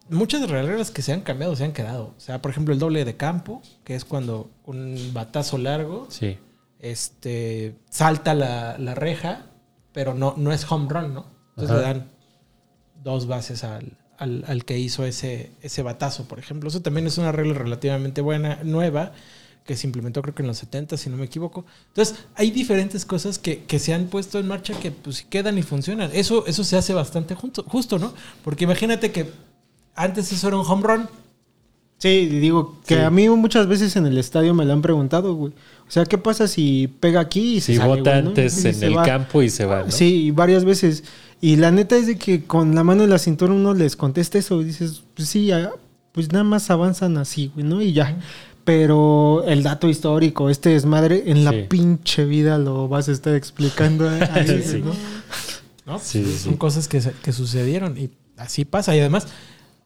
E: muchas reglas que se han cambiado se han quedado. O sea, por ejemplo, el doble de campo, que es cuando un batazo largo
C: Sí.
E: este, salta la, la reja, pero no, no es home run, ¿no? Entonces
C: Ajá.
E: le dan dos bases al, al- al que hizo ese, ese batazo, por ejemplo. Eso también es una regla relativamente buena, nueva, que se implementó creo que en los 70, si no me equivoco. Entonces, hay diferentes cosas que, que se han puesto en marcha que pues quedan y funcionan. Eso, eso se hace bastante junto- justo, ¿no? Porque imagínate que antes eso era un home run.
D: Sí, digo que
C: Sí.
D: a mí muchas veces en el estadio me lo han preguntado, güey. O sea, ¿qué pasa si pega aquí y se
C: Si
D: sale,
C: vota
D: güey, no?
C: antes
D: Y
C: en el
D: va.
C: campo y se va, ¿no?
D: Sí, varias veces. Y la neta es de que con la mano en la cintura uno les contesta eso y dices, pues sí, ya, pues nada más avanzan así, güey, ¿no? Y ya. Pero el dato histórico, este desmadre, en la pinche vida lo vas a estar explicando ahí,
C: Sí.
D: ¿no?
E: ¿no?
C: Sí, sí,
E: Son
C: sí.
E: cosas que, se- que sucedieron y así pasa. Y además,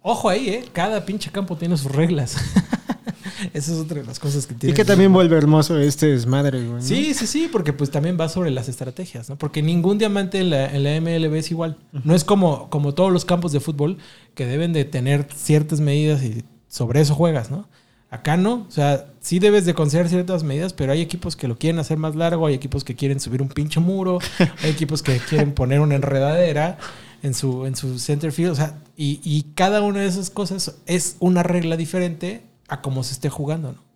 E: ojo ahí, ¿eh? Cada pinche campo tiene sus reglas. Esa es otra de las cosas que tiene.
D: Y que también vuelve hermoso este desmadre, güey.
E: Sí, sí, sí, porque pues también va sobre las estrategias, ¿no? Porque ningún diamante en la, en la MLB es igual. No es como, como todos los campos de fútbol que deben de tener ciertas medidas y sobre eso juegas, ¿no? Acá no, o sea, sí debes de considerar ciertas medidas, pero hay equipos que lo quieren hacer más largo, hay equipos que quieren subir un pinche muro, hay equipos que quieren poner una enredadera en su, en su center field, o sea, y, y cada una de esas cosas es una regla diferente a cómo se esté jugando, ¿no?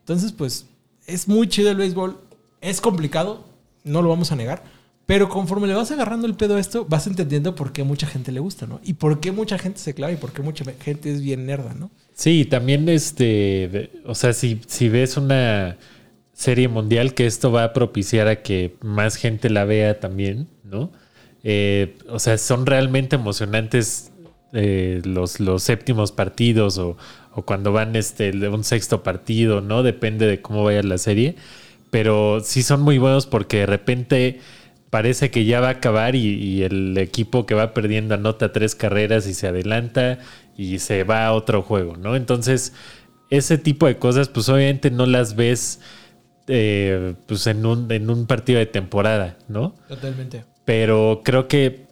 E: Entonces, pues, es muy chido el béisbol. Es complicado, no lo vamos a negar. Pero conforme le vas agarrando el pedo a esto, vas entendiendo por qué mucha gente le gusta, ¿no? Y por qué mucha gente se clava y por qué mucha gente es bien nerda, ¿no?
C: Sí, también este, o sea, si, si ves una serie mundial, que esto va a propiciar a que más gente la vea también, ¿no? Eh, o sea, son realmente emocionantes eh, los, los séptimos partidos o, o cuando van este, un sexto partido, ¿no? Depende de cómo vaya la serie. Pero sí son muy buenos porque de repente parece que ya va a acabar y, y el equipo que va perdiendo anota tres carreras y se adelanta y se va a otro juego, ¿no? Entonces, ese tipo de cosas, pues obviamente no las ves eh, pues en un, en un partido de temporada, ¿no?
E: Totalmente.
C: Pero creo que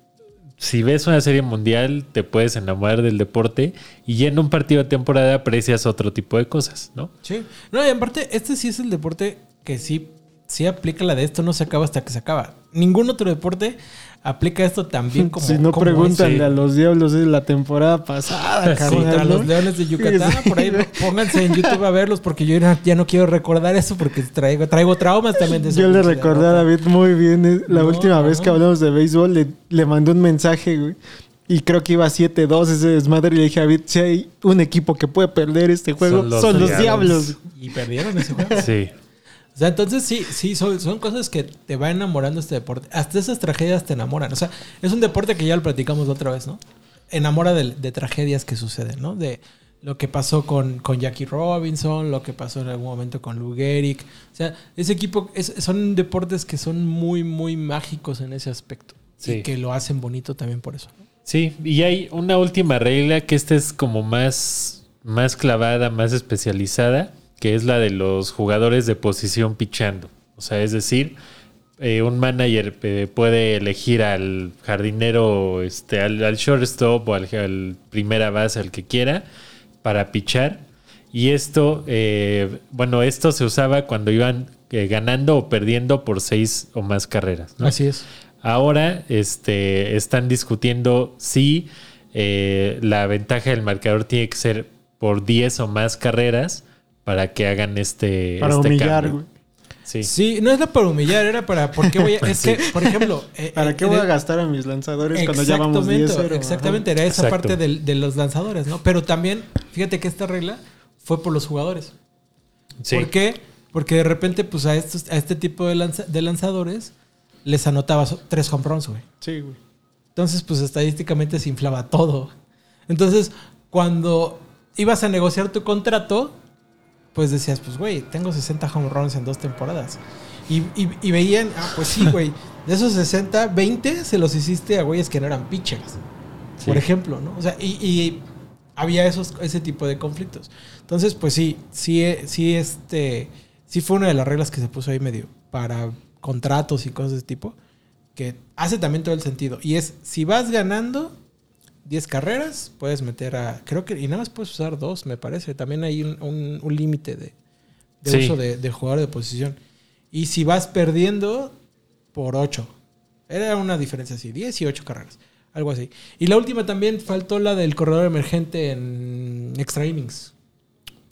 C: si ves una serie mundial, te puedes enamorar del deporte y ya en un partido de temporada aprecias otro tipo de cosas, ¿no?
E: Sí. No, y aparte, este sí es el deporte que sí, sí aplica la de esto no se acaba hasta que se acaba. Ningún otro deporte aplica esto tan bien como
D: si no,
E: como
D: pregúntale
C: ese.
D: a los diablos de la temporada pasada,
E: Contra
D: ¿no?
E: los leones de Yucatán,
D: Sí.
E: por ahí pónganse en YouTube a verlos porque yo ya- no quiero recordar eso porque traigo, traigo traumas también de eso.
D: Yo le recordé a David muy bien eh, la
E: No,
D: última vez que hablamos de béisbol, le, le mandé un mensaje, güey. Y creo que iba 7-2 ese desmadre. Y le dije a David, si hay un equipo que puede perder este juego,
C: Son
D: son
C: los
D: los,
C: Diablos.
D: diablos.
E: Y perdieron ese juego.
C: Sí.
E: O sea, entonces sí, sí, son, son cosas que te va enamorando este deporte. Hasta esas tragedias te enamoran. O sea, es un deporte que ya lo platicamos la otra vez, ¿no? Enamora de, de tragedias que suceden, ¿no? De lo que pasó con, con Jackie Robinson, lo que pasó en algún momento con Lou Gehrig. O sea, ese equipo, es- son deportes que son muy, muy mágicos en ese aspecto.
C: Sí.
E: Y que lo hacen bonito también por eso. ¿no?
C: Sí, y hay una última regla que esta es como más, más clavada, más especializada, que es la de los jugadores de posición pichando. O sea, es decir, eh, un manager eh, puede elegir al jardinero, este, al, al shortstop o al, al primera base, al que quiera, para pichar. Y esto, eh, bueno, esto se usaba cuando iban ganando o perdiendo por seis o más carreras. ¿no?
E: Así es.
C: Ahora este, están discutiendo si la ventaja del marcador tiene que ser por 10 o más carreras para que hagan este,
D: Para
C: este
D: humillar,
C: cambio.
D: güey.
C: Sí.
E: Sí, no es la para humillar, era para. ¿Por qué voy a.? Es que, por ejemplo. eh,
D: ¿Para
E: eh,
D: qué voy a
E: de-
D: gastar a mis lanzadores cuando ya vamos 10
E: Exactamente, exactamente, era esa
C: Exacto.
E: parte del- de los lanzadores, ¿no? Pero también, fíjate que esta regla fue por los jugadores.
C: Sí.
E: ¿Por qué? Porque de repente, pues a, estos, a este tipo de, lanza- de lanzadores les anotabas tres home runs, güey.
D: Sí, güey.
E: Entonces, pues estadísticamente se inflaba todo. Entonces, cuando ibas a negociar tu contrato, pues decías, pues, güey, tengo 60 home runs en dos temporadas. Y, y- y veían, ah, pues sí, güey, de esos 60, 20 se los hiciste a güeyes que no eran pitchers. Por
C: Sí.
E: ejemplo, ¿no? O sea, y, y había esos, ese tipo de conflictos. Entonces, pues sí, sí, sí, este, sí fue una de las reglas que se puso ahí medio para contratos y cosas de ese tipo, que hace también todo el sentido. Y es, si vas ganando 10 carreras, puedes meter a, creo que, y nada más puedes usar dos, me parece. También hay un, un- un límite de, de
C: Sí.
E: uso de, jugador de posición. Y si vas perdiendo, por 8. Era una diferencia así, 10 y 8 carreras. Algo así. Y la última también faltó la del corredor emergente en extra innings.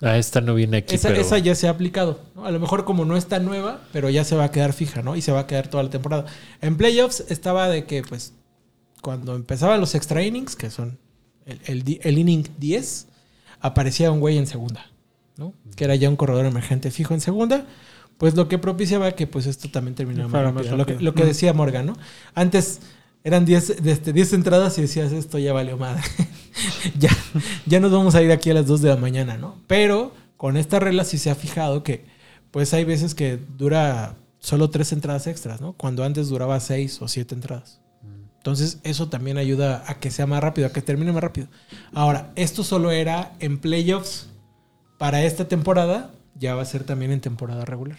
C: Ah, esta no viene aquí,
E: Esa,
C: pero...
E: esa ya se ha aplicado. ¿no? A lo mejor como no está nueva, pero ya se va a quedar fija, ¿no? Y se va a quedar toda la temporada. En playoffs estaba de que, pues, cuando empezaban los extra innings, que son el, el di- el inning 10, aparecía un güey en segunda, ¿no? Que era ya un corredor emergente fijo en segunda. Pues lo que propiciaba que pues esto también terminara más rápido. Lo que,
D: rápido.
E: lo que decía Morgan, ¿no? Antes eran 10 de este, 10 entradas y decías, esto ya valió madre. ya, ya nos vamos a ir aquí a las 2 de la mañana, ¿no? Pero con esta regla sí se ha fijado que pues hay veces que dura solo 3 entradas extras, ¿no? Cuando antes duraba 6 o 7 entradas. Entonces eso también ayuda a que sea más rápido, a que termine más rápido. Ahora, esto solo era en playoffs para esta temporada, ya va a ser también en temporada regular.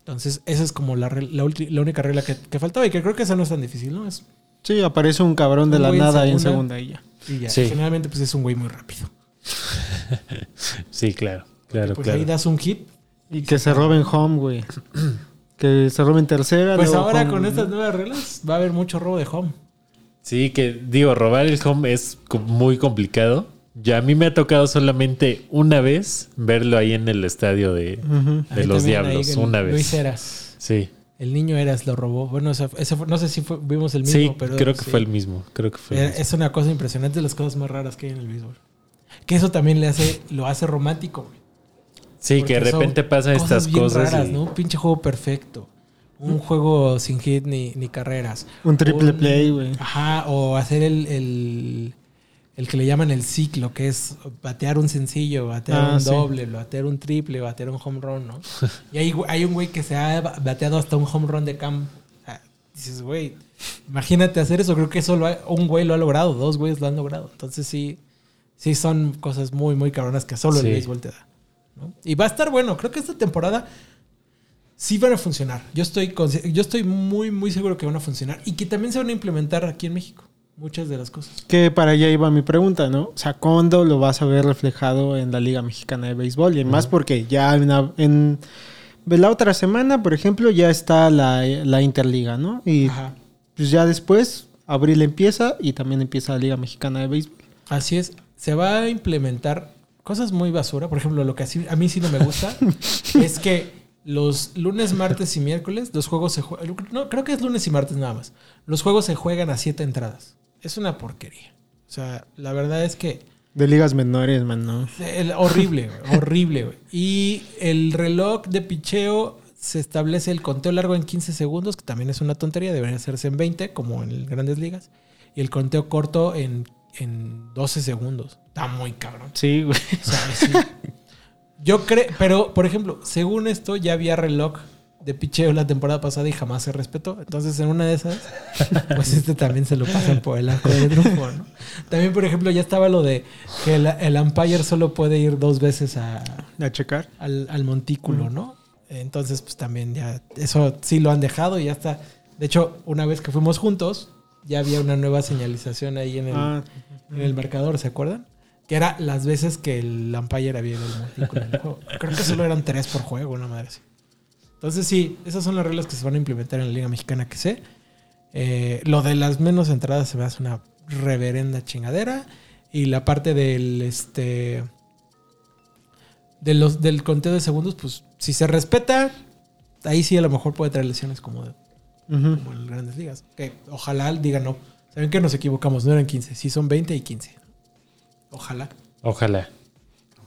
E: Entonces, esa es como la, única regla que, que faltaba y que creo que esa no es tan difícil, ¿no? Es,
D: Sí, aparece un cabrón de
E: Un
D: la
E: en
D: nada ahí en
E: segunda.
D: y ya.
E: y ya.
C: Sí.
E: Generalmente, pues es un güey muy rápido.
C: Sí, claro, claro,
E: Pues
C: claro.
E: ahí das un hit.
D: Y que se roben home, güey. que se roben tercera.
E: Pues ahora
D: home,
E: con estas nuevas reglas va a haber mucho robo de home.
C: Sí, que digo, robar el home es muy complicado. Ya a mí me ha tocado solamente una vez verlo ahí en el estadio de, de los Diablos, una
E: Luis
C: vez.
E: Eras.
C: Sí,
E: El niño Eras lo robó. Bueno, fue- no sé si fue- vimos el mismo,
C: sí,
E: pero.
C: creo que
E: sí.
C: fue el mismo. Creo que fue el
E: Eh,
C: mismo.
E: Es una cosa impresionante, de las cosas más raras que hay en el béisbol. Que eso también le hace, lo hace romántico, güey.
C: Sí, que de repente pasan estas
E: bien
C: cosas.
E: raras,
C: y-
E: ¿no? Un pinche juego perfecto. Un juego sin hit ni, ni carreras.
D: Un triple
E: Un-
D: play, güey.
E: Ajá, o hacer el, el, el que le llaman el ciclo, que es batear un sencillo, batear
D: Ah,
E: un
D: sí.
E: doble, batear un triple, batear un home run, ¿no? y hay, hay un güey que se ha ba- bateado hasta un home run de campo. dices, güey, imagínate hacer eso. Creo que eso lo ha- un güey lo ha logrado, dos güeyes lo han logrado. Entonces sí, sí son cosas muy, muy cabronas que solo
C: Sí.
E: el béisbol te da. ¿No? Y va a estar bueno. Creo que esta temporada sí van a funcionar. Yo estoy, yo estoy muy, muy seguro que van a funcionar y que también se van a implementar aquí en México. Muchas de las cosas.
D: Que para allá iba mi pregunta, ¿no? O sea, ¿cuándo lo vas a ver reflejado en la Liga Mexicana de Béisbol? Y más porque ya en, la- en- la otra semana, por ejemplo, ya está la, la Interliga, ¿no? Y
E: Ajá.
D: pues ya después, abril empieza y también empieza la Liga Mexicana de Béisbol.
E: Así es. Se va a implementar cosas muy basura. Por ejemplo, lo que a mí sí no me gusta es que los lunes, martes y miércoles los juegos se juegan. No, creo que es lunes y martes nada más. Los juegos se juegan a siete entradas. Es una porquería. O sea, la verdad es que
D: De ligas menores, man, ¿no?
E: el- horrible, horrible. Y el reloj de picheo se establece el conteo largo en 15 segundos, que también es una tontería, debería hacerse en 20, como en grandes ligas. Y el conteo corto en, en 12 segundos. Está muy cabrón.
D: Sí, güey.
E: O sea, sí. Yo creo, pero por ejemplo, según esto ya había reloj de picheo la temporada pasada y jamás se respetó. Entonces, en una de esas, pues este también se lo pasan por el arco del triunfo, ¿no? También, por ejemplo, ya estaba lo de que el, el umpire solo puede ir dos veces a,
D: A checar.
E: al, al montículo, ¿no? Entonces, pues también ya, eso sí lo han dejado y ya está. De hecho, una vez que fuimos juntos, ya había una nueva señalización ahí en el,
D: Ah,
E: en el marcador, ¿se acuerdan? Que era las veces que el umpire había ido al montículo en el juego. Creo que solo eran tres por juego, una madre así. Entonces sí, esas son las reglas que se van a implementar en la Liga Mexicana que sé. Eh, lo de las menos entradas se me hace una reverenda chingadera. Y la parte del este de los, del conteo de segundos, pues si se respeta, ahí sí a lo mejor puede traer lesiones como, de- como en grandes ligas. Que ojalá digan no. Saben que nos equivocamos, no eran 15, sí son 20 y 15. Ojalá.
C: Ojalá.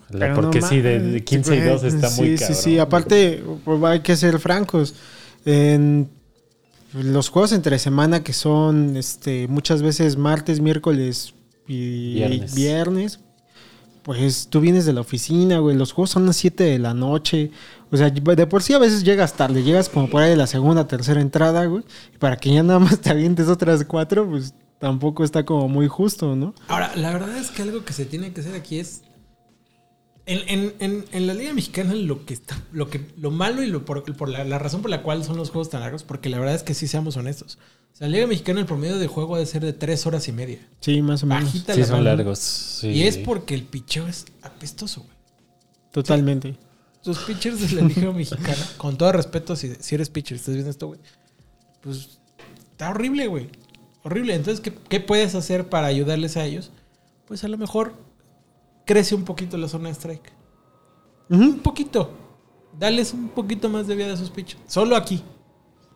C: Ojalá,
D: Pero
C: porque
D: no
C: sí, de, de 15 y 2 está
D: sí,
C: muy
D: Sí,
C: cabrón.
D: sí, aparte, pues, hay que ser francos. En los juegos entre semana que son este, muchas veces martes, miércoles y
C: Viernes.
D: viernes. pues tú vienes de la oficina, güey. Los juegos son las 7 de la noche. O sea, de por sí a veces llegas tarde. Llegas como por ahí de la segunda, tercera entrada, güey. Y para que ya nada más te avientes otras cuatro, pues tampoco está como muy justo, ¿no?
E: Ahora, la verdad es que algo que se tiene que hacer aquí es. En, en- en- en la Liga Mexicana lo que está, lo que, lo malo y lo por, por la, la razón por la cual son los juegos tan largos, porque la verdad es que sí seamos honestos. O sea, la Liga Mexicana el promedio de juego ha de ser de tres horas y media.
D: Sí, más o menos.
E: Bajita
C: Sí,
E: la
C: son
E: mano.
C: largos. sí.
E: Y es porque el picheo es apestoso, güey.
D: Totalmente.
E: Los pitchers de la Liga Mexicana, con todo respeto, si, si eres pitcher, estás viendo esto, güey, pues está horrible, güey. Horrible. Entonces, ¿qué, qué puedes hacer para ayudarles a ellos? Pues a lo mejor crece un poquito la zona de strike. Un poquito. Dales un poquito más de vida a esos pitchers. Solo aquí.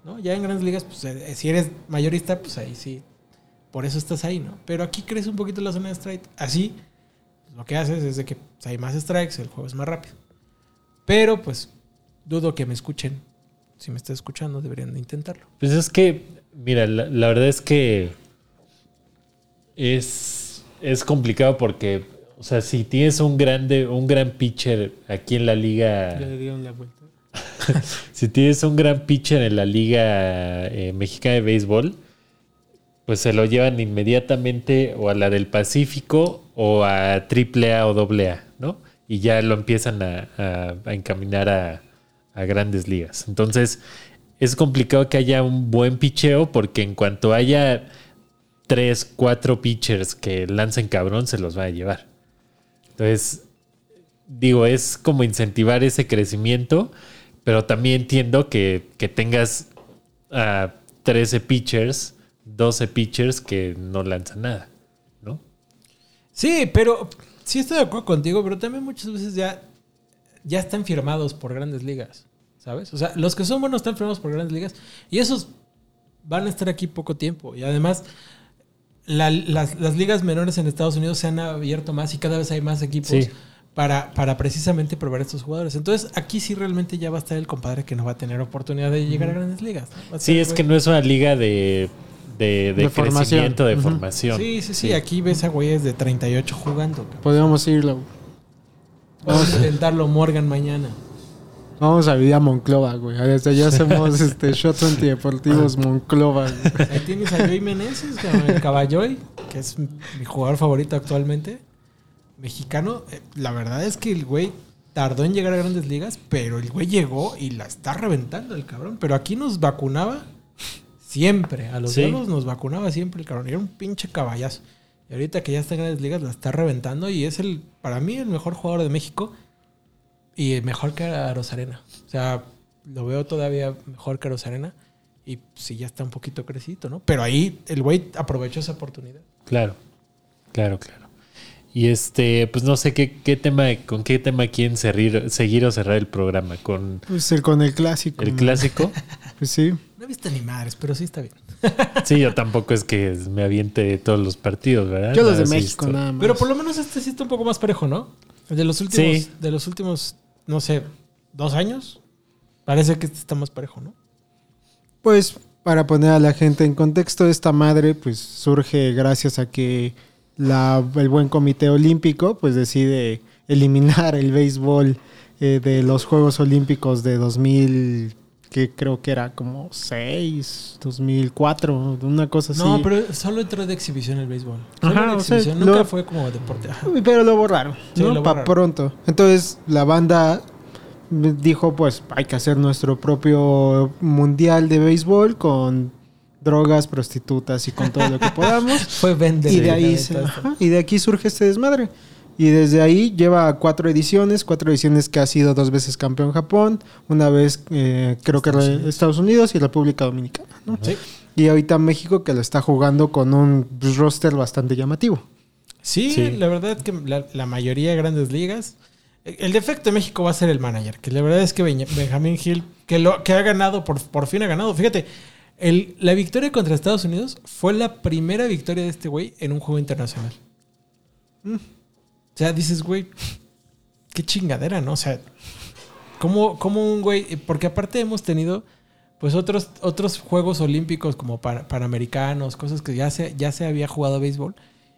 E: ¿No? Ya en grandes ligas, pues eh, si eres mayorista, pues ahí sí. Por eso estás ahí, ¿no? Pero aquí crece un poquito la zona de strike. Así, lo que haces es de que pues, hay más strikes, el juego es más rápido. Pero pues dudo que me escuchen. Si me estás escuchando, deberían de intentarlo.
C: Pues es que, mira, la, la verdad es que es, es complicado porque, o sea, si tienes un grande, un gran pitcher aquí en la liga,
D: Ya le dieron la vuelta.
C: si tienes un gran pitcher en la liga eh, mexicana de béisbol, pues se lo llevan inmediatamente o a la del Pacífico o a AAA o AA, ¿no? Y ya lo empiezan a, a- a encaminar a, a grandes ligas. Entonces, es complicado que haya un buen picheo porque en cuanto haya tres, cuatro pitchers que lancen cabrón, se los va a llevar. Entonces, digo, es como incentivar ese crecimiento, pero también entiendo que, que tengas a 13 pitchers, 12 pitchers que no lanzan nada, ¿no?
E: Sí, pero sí estoy de acuerdo contigo, pero también muchas veces ya, ya están firmados por grandes ligas, ¿sabes? O sea, los que son buenos están firmados por grandes ligas y esos van a estar aquí poco tiempo. Y además, la- las, las ligas menores en Estados Unidos se han abierto más y cada vez hay más equipos
C: Sí.
E: para, para precisamente probar estos jugadores. Entonces, aquí sí realmente ya va a estar el compadre que no va a tener oportunidad de llegar a grandes ligas. a
C: Sí, es que no es una liga de, de, de
D: De formación.
C: crecimiento, de formación.
E: Sí, sí, sí, Aquí ves a güeyes de 38 jugando.
D: Podríamos irlo.
E: Vamos a intentarlo Morgan mañana.
D: Vamos a vivir a Monclova, güey. Desde allá hacemos este, shots antideportivos Monclova. güey.
E: Ahí tienes a Joey Meneses, el Caballoy, que es mi jugador favorito actualmente. Mexicano. Eh, La verdad es que el güey tardó en llegar a grandes ligas, pero el güey llegó y la está reventando el cabrón. Pero aquí nos vacunaba siempre. A los
C: Sí.
E: diablos nos vacunaba siempre el cabrón. Era un pinche caballazo. Y ahorita que ya está en grandes ligas, la está reventando y es el, para mí, el mejor jugador de México. Y mejor que a Rosarena. O sea, lo veo todavía mejor que a Rosarena. Y sí, ya está un poquito crecido, ¿no? Pero ahí el güey aprovechó esa oportunidad.
C: Claro, claro, claro. Y este, pues no sé qué, qué tema, con qué tema quieren seguir, seguir o cerrar el programa. ¿Con
D: Pues el con el clásico.
C: el clásico?
D: Pues sí.
E: No he visto ni madres, pero sí está bien.
C: Sí, yo tampoco es que me aviente todos los partidos, ¿verdad?
D: Yo los de México, nada más.
E: Pero por lo menos este sí está un poco más parejo, ¿no? De los últimos,
C: Sí.
E: de los últimos, no sé, dos años. Parece que este está más parejo, ¿no?
D: Pues para poner a la gente en contexto, esta madre pues surge gracias a que la, el buen comité olímpico pues decide eliminar el béisbol eh, de los Juegos Olímpicos de 2000, que creo que era como 6, 2004, una cosa así.
E: No, pero solo entró de exhibición el béisbol. Solo
D: Ajá,
E: de
D: o sea,
E: exhibición. Nunca
D: lo-
E: fue como deporte. Ajá.
D: Pero lo borraron,
E: Sí,
D: ¿no?
E: lo
D: Pa'
E: borraron.
D: pronto. Entonces la banda dijo, pues hay que hacer nuestro propio mundial de béisbol con drogas, prostitutas y con todo lo que podamos.
E: Fue vender.
D: y de ahí se- ajá, y de aquí surge este desmadre. Y desde ahí lleva cuatro ediciones, cuatro ediciones que ha sido dos veces campeón Japón, una vez eh, creo que
E: Estados Unidos.
D: Estados Unidos y República Dominicana. ¿no?
E: Sí.
D: Y ahorita México que lo está jugando con un roster bastante llamativo.
E: Sí,
C: Sí.
E: la verdad es que la, la mayoría de grandes ligas. El defecto de México va a ser el manager, que la verdad es que Ben- Benjamín Hill, que, lo, que ha ganado, por, por fin ha ganado. Fíjate, el- la victoria contra Estados Unidos fue la primera victoria de este güey en un juego internacional. O sea, dices, güey, qué chingadera, ¿no? O sea, ¿cómo, cómo un güey? Porque aparte hemos tenido, pues, otros, otros Juegos Olímpicos como panamericanos, cosas que ya se, ya se había jugado béisbol,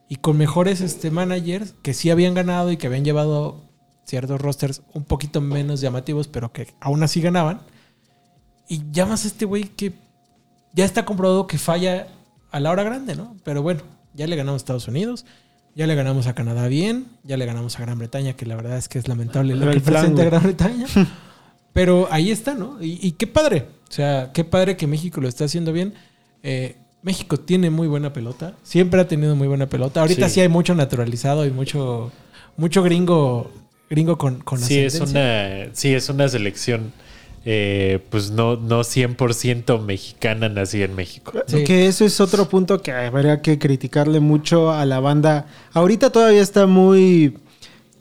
E: y con mejores este, managers que sí habían ganado y que habían llevado ciertos rosters un poquito menos llamativos, pero que aún así ganaban. Y llamas a este güey que ya está comprobado que falla a la hora grande, ¿no? Pero bueno, ya le ganamos a Estados Unidos, ya le ganamos a Canadá bien, ya le ganamos a Gran Bretaña, que la verdad es que es lamentable lo que presenta. Gran Bretaña. Pero ahí está, ¿no? Y, y qué padre. O sea, qué padre que México lo está haciendo bien. Eh, México tiene muy buena pelota. Siempre ha tenido muy buena pelota. Ahorita sí,
C: Sí.
E: hay mucho naturalizado y mucho, mucho gringo, gringo con, con
C: Sí, es una, sí, es una selección, eh, pues no, no 100% mexicana nacida en México.
E: Sí.
D: Que eso es otro punto que habría que criticarle mucho a la banda. Ahorita todavía está muy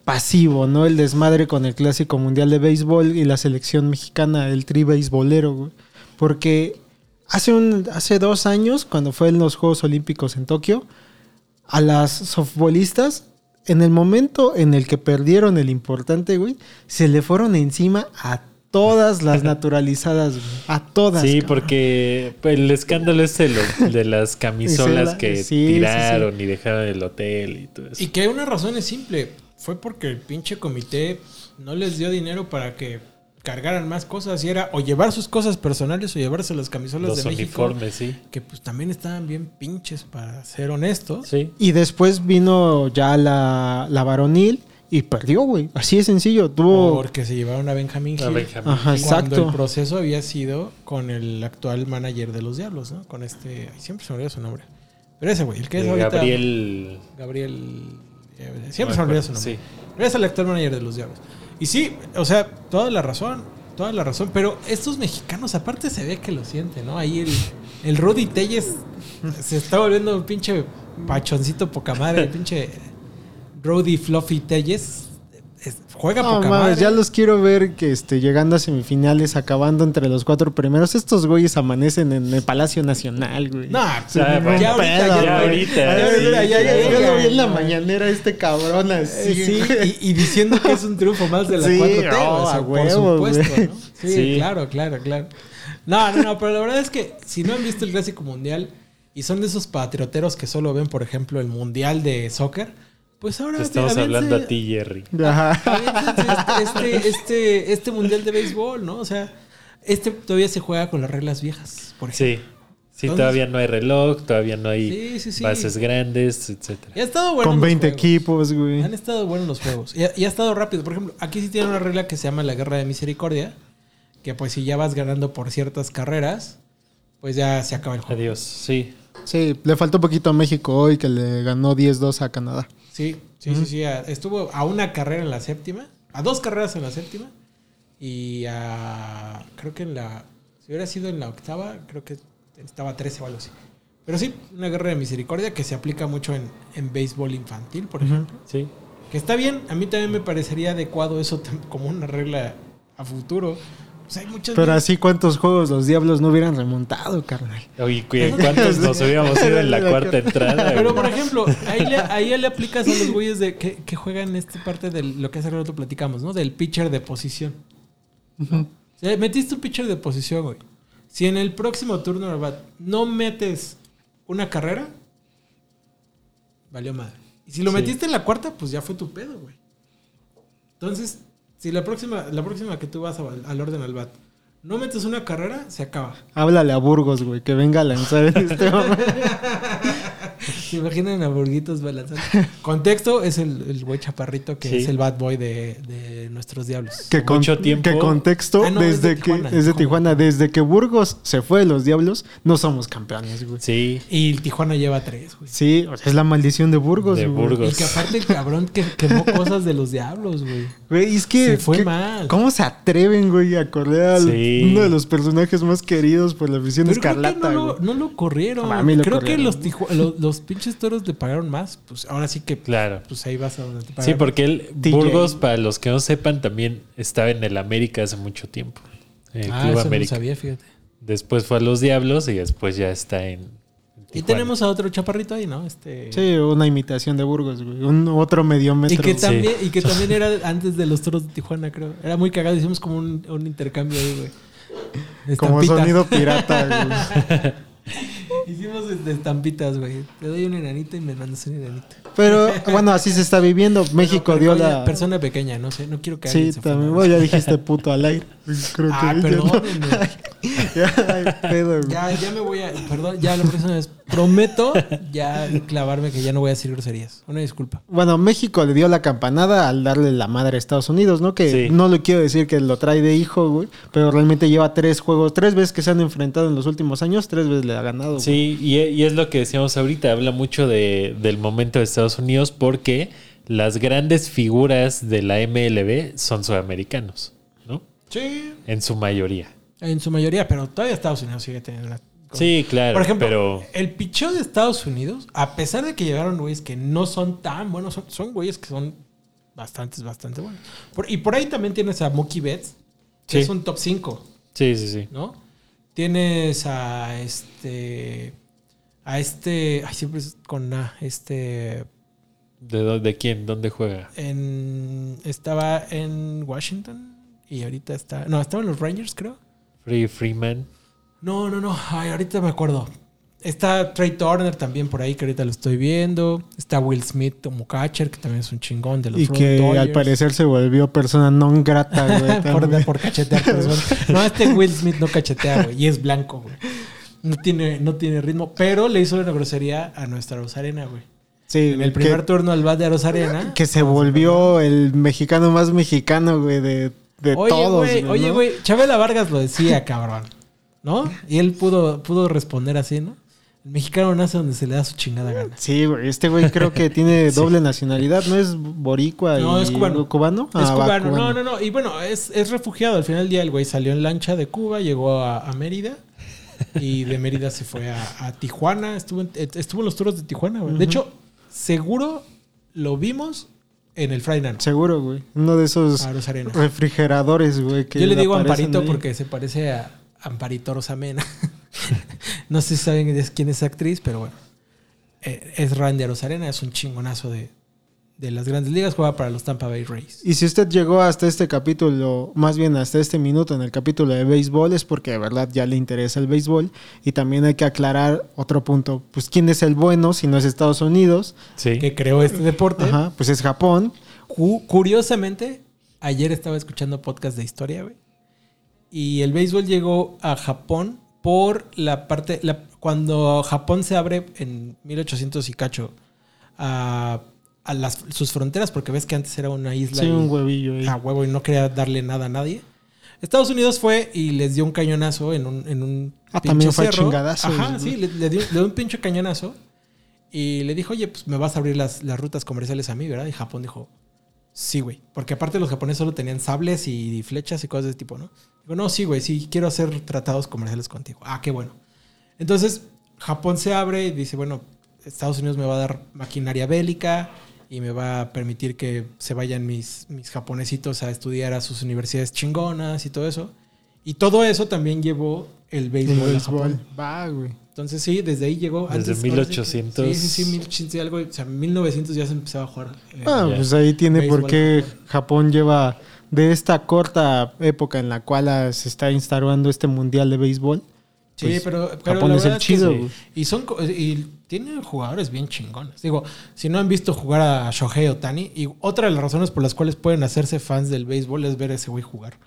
D: pasivo, ¿no? El desmadre con el Clásico Mundial de Béisbol y la selección mexicana, el tri beisbolero, güey. Porque hace, un, hace dos años, cuando fue en los Juegos Olímpicos en Tokio, a las softbolistas, en el momento en el que perdieron el importante, güey, se le fueron encima a todas las naturalizadas, güey. A todas.
C: Sí,
D: cabrón.
C: porque el escándalo es de, lo- de las camisolas que
D: sí, sí,
C: tiraron y dejaron el hotel y todo eso.
E: Y que una razón es simple. Fue porque el pinche comité no les dio dinero para que cargaran más cosas. Y era o llevar sus cosas personales o llevarse las camisolas
C: Los
E: de México.
C: uniformes, sí.
E: Que pues también estaban bien pinches, para ser honestos.
C: Sí.
D: Y después vino ya la, la varonil y perdió, güey. Así de sencillo. Tuvo.
E: Porque se llevaron a Benjamín
C: A
E: Gil.
C: Benjamín.
D: Ajá,
E: Cuando
D: exacto.
E: el proceso había sido con el actual manager de los Diablos, ¿no? Con este... ay, Siempre se me olvida su nombre. Pero ese güey, el que es
C: Eh,
E: ahorita...
C: Gabriel.
E: Gabriel... eh,
C: no
E: Siempre se me olvida su nombre.
C: Sí.
E: Pero es el actual manager de los Diablos. Y sí, o sea, toda la razón. Toda la razón. Pero estos mexicanos, aparte se ve que lo sienten, ¿no? Ahí el, el Rudy Telles se está volviendo un pinche pachoncito poca madre. El pinche Rudy Fluffy Telles es- juega
D: No,
E: poca madre.
D: ya los quiero ver que este, llegando a semifinales, acabando entre los cuatro primeros. Estos güeyes amanecen en el Palacio Nacional, güey.
E: No,
C: Sí,
E: ya ahorita,
D: pedo,
E: ya,
C: ahorita,
E: ya,
C: sí.
E: ya, ya, ya,
D: Yo
E: ya,
D: lo vi en la mañanera este cabrón así.
E: Eh, sí,
D: güey.
E: y, y diciendo que es un triunfo más de la
D: Sí,
E: 4T,
D: no,
E: o sea,
D: a
E: por supuesto,
D: güey.
E: ¿no? Sí,
C: Sí.
E: claro, claro, claro. No, no, no, pero la verdad es que si no han visto el Clásico Mundial y son de esos patrioteros que solo ven, por ejemplo, el Mundial de Soccer, pues ahora...
C: Te estamos hablando a ti, Jerry.
D: Ajá.
E: Este, este, este, este Mundial de Béisbol, ¿no? O sea, este todavía se juega con las reglas viejas, por ejemplo.
C: Sí. Sí,
E: Entonces-
C: todavía no hay reloj, todavía no hay
E: Sí, sí, sí.
C: bases grandes, etcétera.
E: Y ha estado bueno
D: Con
E: los
D: 20
E: juegos.
D: equipos, güey.
E: Han estado buenos los juegos. Y ha, y ha estado rápido. Por ejemplo, aquí sí tiene una regla que se llama la guerra de misericordia. Que pues si ya vas ganando por ciertas carreras, pues ya se acaba el juego.
C: Adiós. Sí.
D: Sí, le faltó un poquito a México hoy que le ganó 10-2 a Canadá.
E: Sí, sí, sí, sí. a- Estuvo a una carrera en la séptima, a dos carreras en la séptima. Y a. Creo que en la. Si hubiera sido en la octava, creo que estaba a 13 o algo así. Pero sí, una guerra de misericordia que se aplica mucho en, en béisbol infantil, por ejemplo.
C: Sí.
E: Que está bien, a mí también me parecería adecuado eso como una regla a futuro. Pues hay
D: Pero así, ¿cuántos juegos los diablos no hubieran remontado, carnal?
C: Oye, cu- ¿cuántos nos hubiéramos ido en la cuarta entrada?
E: Pero por ejemplo, ahí le, ahí le aplicas a los güeyes de que, que juegan esta parte de lo que hace rato platicamos, ¿no? Del pitcher de posición. O sea, metiste un pitcher de posición, güey. Si en el próximo turno bat no metes una carrera, valió madre. Y si lo
C: Sí.
E: metiste en la cuarta, pues ya fue tu pedo, güey. Entonces, si la próxima, la próxima que tú vas al orden al bat, no metes una carrera, se acaba.
D: Háblale a Burgos, güey, que venga a lanzar en este momento.
E: ¿Se imaginan a Burguitos balanzando? Contexto es el, el güey chaparrito que
C: Sí.
E: es el bad boy de, de nuestros diablos.
D: Que con,
C: Mucho tiempo.
D: Que contexto,
E: Ah, no, es de
D: desde que
E: Tijuana.
D: es de
E: ¿Cómo?
D: Tijuana, desde que Burgos se fue de los diablos, no somos campeones, güey.
C: Sí.
E: Y el Tijuana lleva tres, güey.
D: Sí, o sea, es la maldición de Burgos,
C: De
D: güey.
C: Burgos.
E: Y que aparte el cabrón que quemó cosas de los diablos, güey.
D: Güey, es que
E: Se fue
D: que-
E: mal.
D: ¿Cómo se atreven, güey, a correr a
C: Sí.
D: uno de los personajes más queridos por la afición
E: Pero creo que
D: escarlata,
E: no lo,
D: güey?
E: no lo corrieron.
D: A mí lo
E: creo que los, los, los pinches toros le pagaron más, pues ahora sí que
C: Claro.
E: pues ahí vas a donde te pagan.
C: Sí, porque él. Burgos, para los que no sepan, también estaba en el América hace mucho tiempo. En el
E: ah,
C: Club
E: eso no
C: América.
E: sabía, fíjate.
C: Después fue a los Diablos y después ya está en. en
E: Y
C: Tijuana.
E: tenemos a otro chaparrito ahí, ¿no? Este
D: Sí, una imitación de Burgos, güey. Un otro mediómetro.
E: Y que,
C: Sí.
E: también, y que también era antes de los toros de Tijuana, creo. Era muy cagado. Hicimos como un, un intercambio ahí, güey.
D: Como sonido pirata, güey.
E: Hicimos de, estampitas, güey. Te doy un enanito y me mandas un enanito.
D: Pero bueno, así se está viviendo. México
E: Pero
D: dio la.
E: Persona pequeña, no sé. No quiero que
D: Sí, también. Bueno, ya dijiste puto al aire. Creo
E: Ah,
D: que-
E: perdónenme.
D: Ya, ay, pedo, güey.
E: Ya, ya me voy a. Perdón, ya la próxima vez. Prometo ya clavarme que ya no voy a decir groserías. Una disculpa.
D: Bueno, México le dio la campanada al darle la madre a Estados Unidos, ¿no? Que
C: Sí.
D: no le quiero decir que lo trae de hijo, güey. Pero realmente lleva tres juegos, tres veces que se han enfrentado en los últimos años, tres veces le ha ganado.
C: Sí, y, y es lo que decíamos ahorita. Habla mucho de- del momento de Estados Unidos porque las grandes figuras de la MLB son sudamericanos, ¿no?
E: Sí.
C: En su mayoría.
E: En su mayoría, pero todavía Estados Unidos sigue teniendo una.
C: Sí, claro.
E: Por ejemplo,
C: pero
E: el picheo de Estados Unidos, a pesar de que llegaron güeyes que no son tan buenos, son, son güeyes que son bastantes, bastante buenos. Por- y por ahí también tienes a Mookie Betts, que
C: Sí.
E: es un top 5,
C: sí, sí, sí.
E: ¿no? Tienes a este. A este. Ay, siempre es con A. Este.
C: ¿De, dó- de quién? ¿Dónde juega?
E: En, estaba en Washington y ahorita está. No, estaba en los Rangers, creo.
C: Free Freeman.
E: No, no, no. Ay, ahorita me acuerdo. Está Trey Turner también por ahí, que ahorita lo estoy viendo. Está Will Smith como catcher, que también es un chingón de los
D: Y que
E: Dodgers.
D: al parecer se volvió persona non grata, güey.
E: por, cachetear personas. No, este Will Smith no cachetea, güey. Y es blanco, güey. No tiene, no tiene ritmo. Pero le hizo una grosería a nuestra Rosarena, güey.
D: Sí,
E: En el
D: que-
E: primer turno al bat de Rosarena.
D: Que se volvió el mexicano más mexicano, güey, de, de
E: Oye,
D: todos.
E: güey, oye, güey. Chabela Vargas lo decía, cabrón. ¿No? Y él pudo, pudo responder así, ¿no? El mexicano nace donde se le da su chingada gana.
D: Sí, güey, este güey creo que tiene doble nacionalidad, ¿no es boricua
E: No,
D: y
E: es cubano.
D: ¿Cubano?
E: Es
D: Ah, va,
E: cubano. No, no, no. Y bueno, es, es refugiado. Al final del día el güey salió en lancha de Cuba, llegó a, a Mérida. Y de Mérida se fue a, a Tijuana. Estuvo en, estuvo en los toros de Tijuana, güey. De hecho, seguro lo vimos en el Friday Night.
D: Seguro, güey. Uno de esos refrigeradores, güey. que
E: Yo le digo Amparito
D: ahí.
E: porque se parece a Amparito Rosamena. no sé si saben quién es actriz, pero bueno. Eh, es Randy Rosarena, es un chingonazo de, de las grandes ligas. Juega para los Tampa Bay Rays.
D: Y si usted llegó hasta este capítulo, más bien hasta este minuto en el capítulo de béisbol, es porque de verdad ya le interesa el béisbol. Y también hay que aclarar otro punto. Pues, ¿quién es el bueno si no es Estados Unidos?
C: Sí.
E: Que creó este deporte.
D: Ajá, pues es Japón.
E: Cu- curiosamente, ayer estaba escuchando podcast de historia, güey. Y el béisbol llegó a Japón por la parte. la- cuando Japón se abre en 1800 y cacho a, a las, sus fronteras, porque ves que antes era una isla.
D: Sí,
E: y-
D: un huevillo ahí.
E: a huevo y no quería darle nada a nadie. Estados Unidos fue y les dio un cañonazo en un, en un
D: Ah, también fue
E: cerro.
D: chingadazos,
E: Ajá,
D: ¿no?
E: sí, le, le dio, le dio un pinche cañonazo y le dijo, oye, pues me vas a abrir las, las rutas comerciales a mí, ¿verdad? Y Japón dijo, sí, güey. Porque aparte los japoneses solo tenían sables y flechas y cosas de ese tipo, ¿no? Digo, no, sí, güey, sí, quiero hacer tratados comerciales contigo. Ah, qué bueno. Entonces, Japón se abre y dice, bueno, Estados Unidos me va a dar maquinaria bélica y me va a permitir que se vayan mis, mis japonesitos a estudiar a sus universidades chingonas y todo eso. Y todo eso también llevó el
D: El
E: béisbol, a
D: béisbol.
E: Japón.
D: Va, güey.
E: Entonces sí, desde ahí llegó.
C: Desde
E: que-
C: 1800.
E: Sí, sí, sí, 1800 y algo. O sea, 1900 ya se empezaba a jugar. eh,
D: Ah, pues ahí tiene por qué
E: Japón.
D: Lleva de esta corta época en la cual se está instaurando este mundial de béisbol.
E: Sí,
D: Pues,
E: pero, pero
D: Japón
E: la
D: es el
E: que
D: chido,
E: sí. Y son y tienen jugadores bien chingones. Digo, si no han visto jugar a Shohei Otani, y otra de las razones por las cuales pueden hacerse fans del béisbol es ver a ese güey jugar.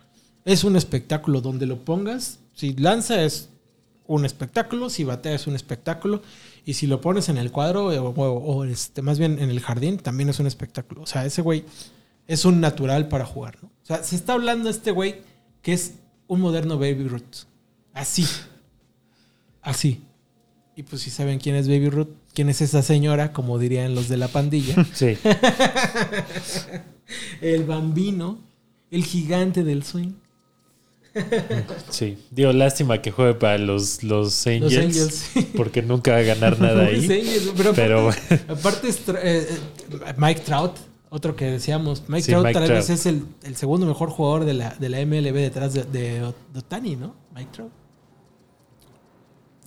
E: Es un espectáculo donde lo pongas. Si lanza es un espectáculo, si batea es un espectáculo, y si lo pones en el cuadro o, o- o, este, más bien en el jardín, también es un espectáculo. O sea, ese güey es un natural para jugar. ¿no? O sea, se está hablando de este güey que es un moderno Baby Ruth. Así. Así. Y pues si saben quién es Baby Ruth, quién es esa señora, como dirían los de la pandilla.
C: Sí.
E: el bambino, el gigante del swing.
C: Sí. Digo, lástima que juegue para los, los Angels.
E: Angels, sí.
C: Porque nunca va a ganar nada ahí.
E: Los Angels, pero,
C: Pero-
E: aparte, eh, eh, Mike Trout, otro que decíamos. Mike
C: Sí,
E: Trout
C: Mike
E: tal
C: Trout.
E: vez es el, el segundo mejor jugador de la, de la MLB detrás de, de, de Otani, ¿no? Mike Trout.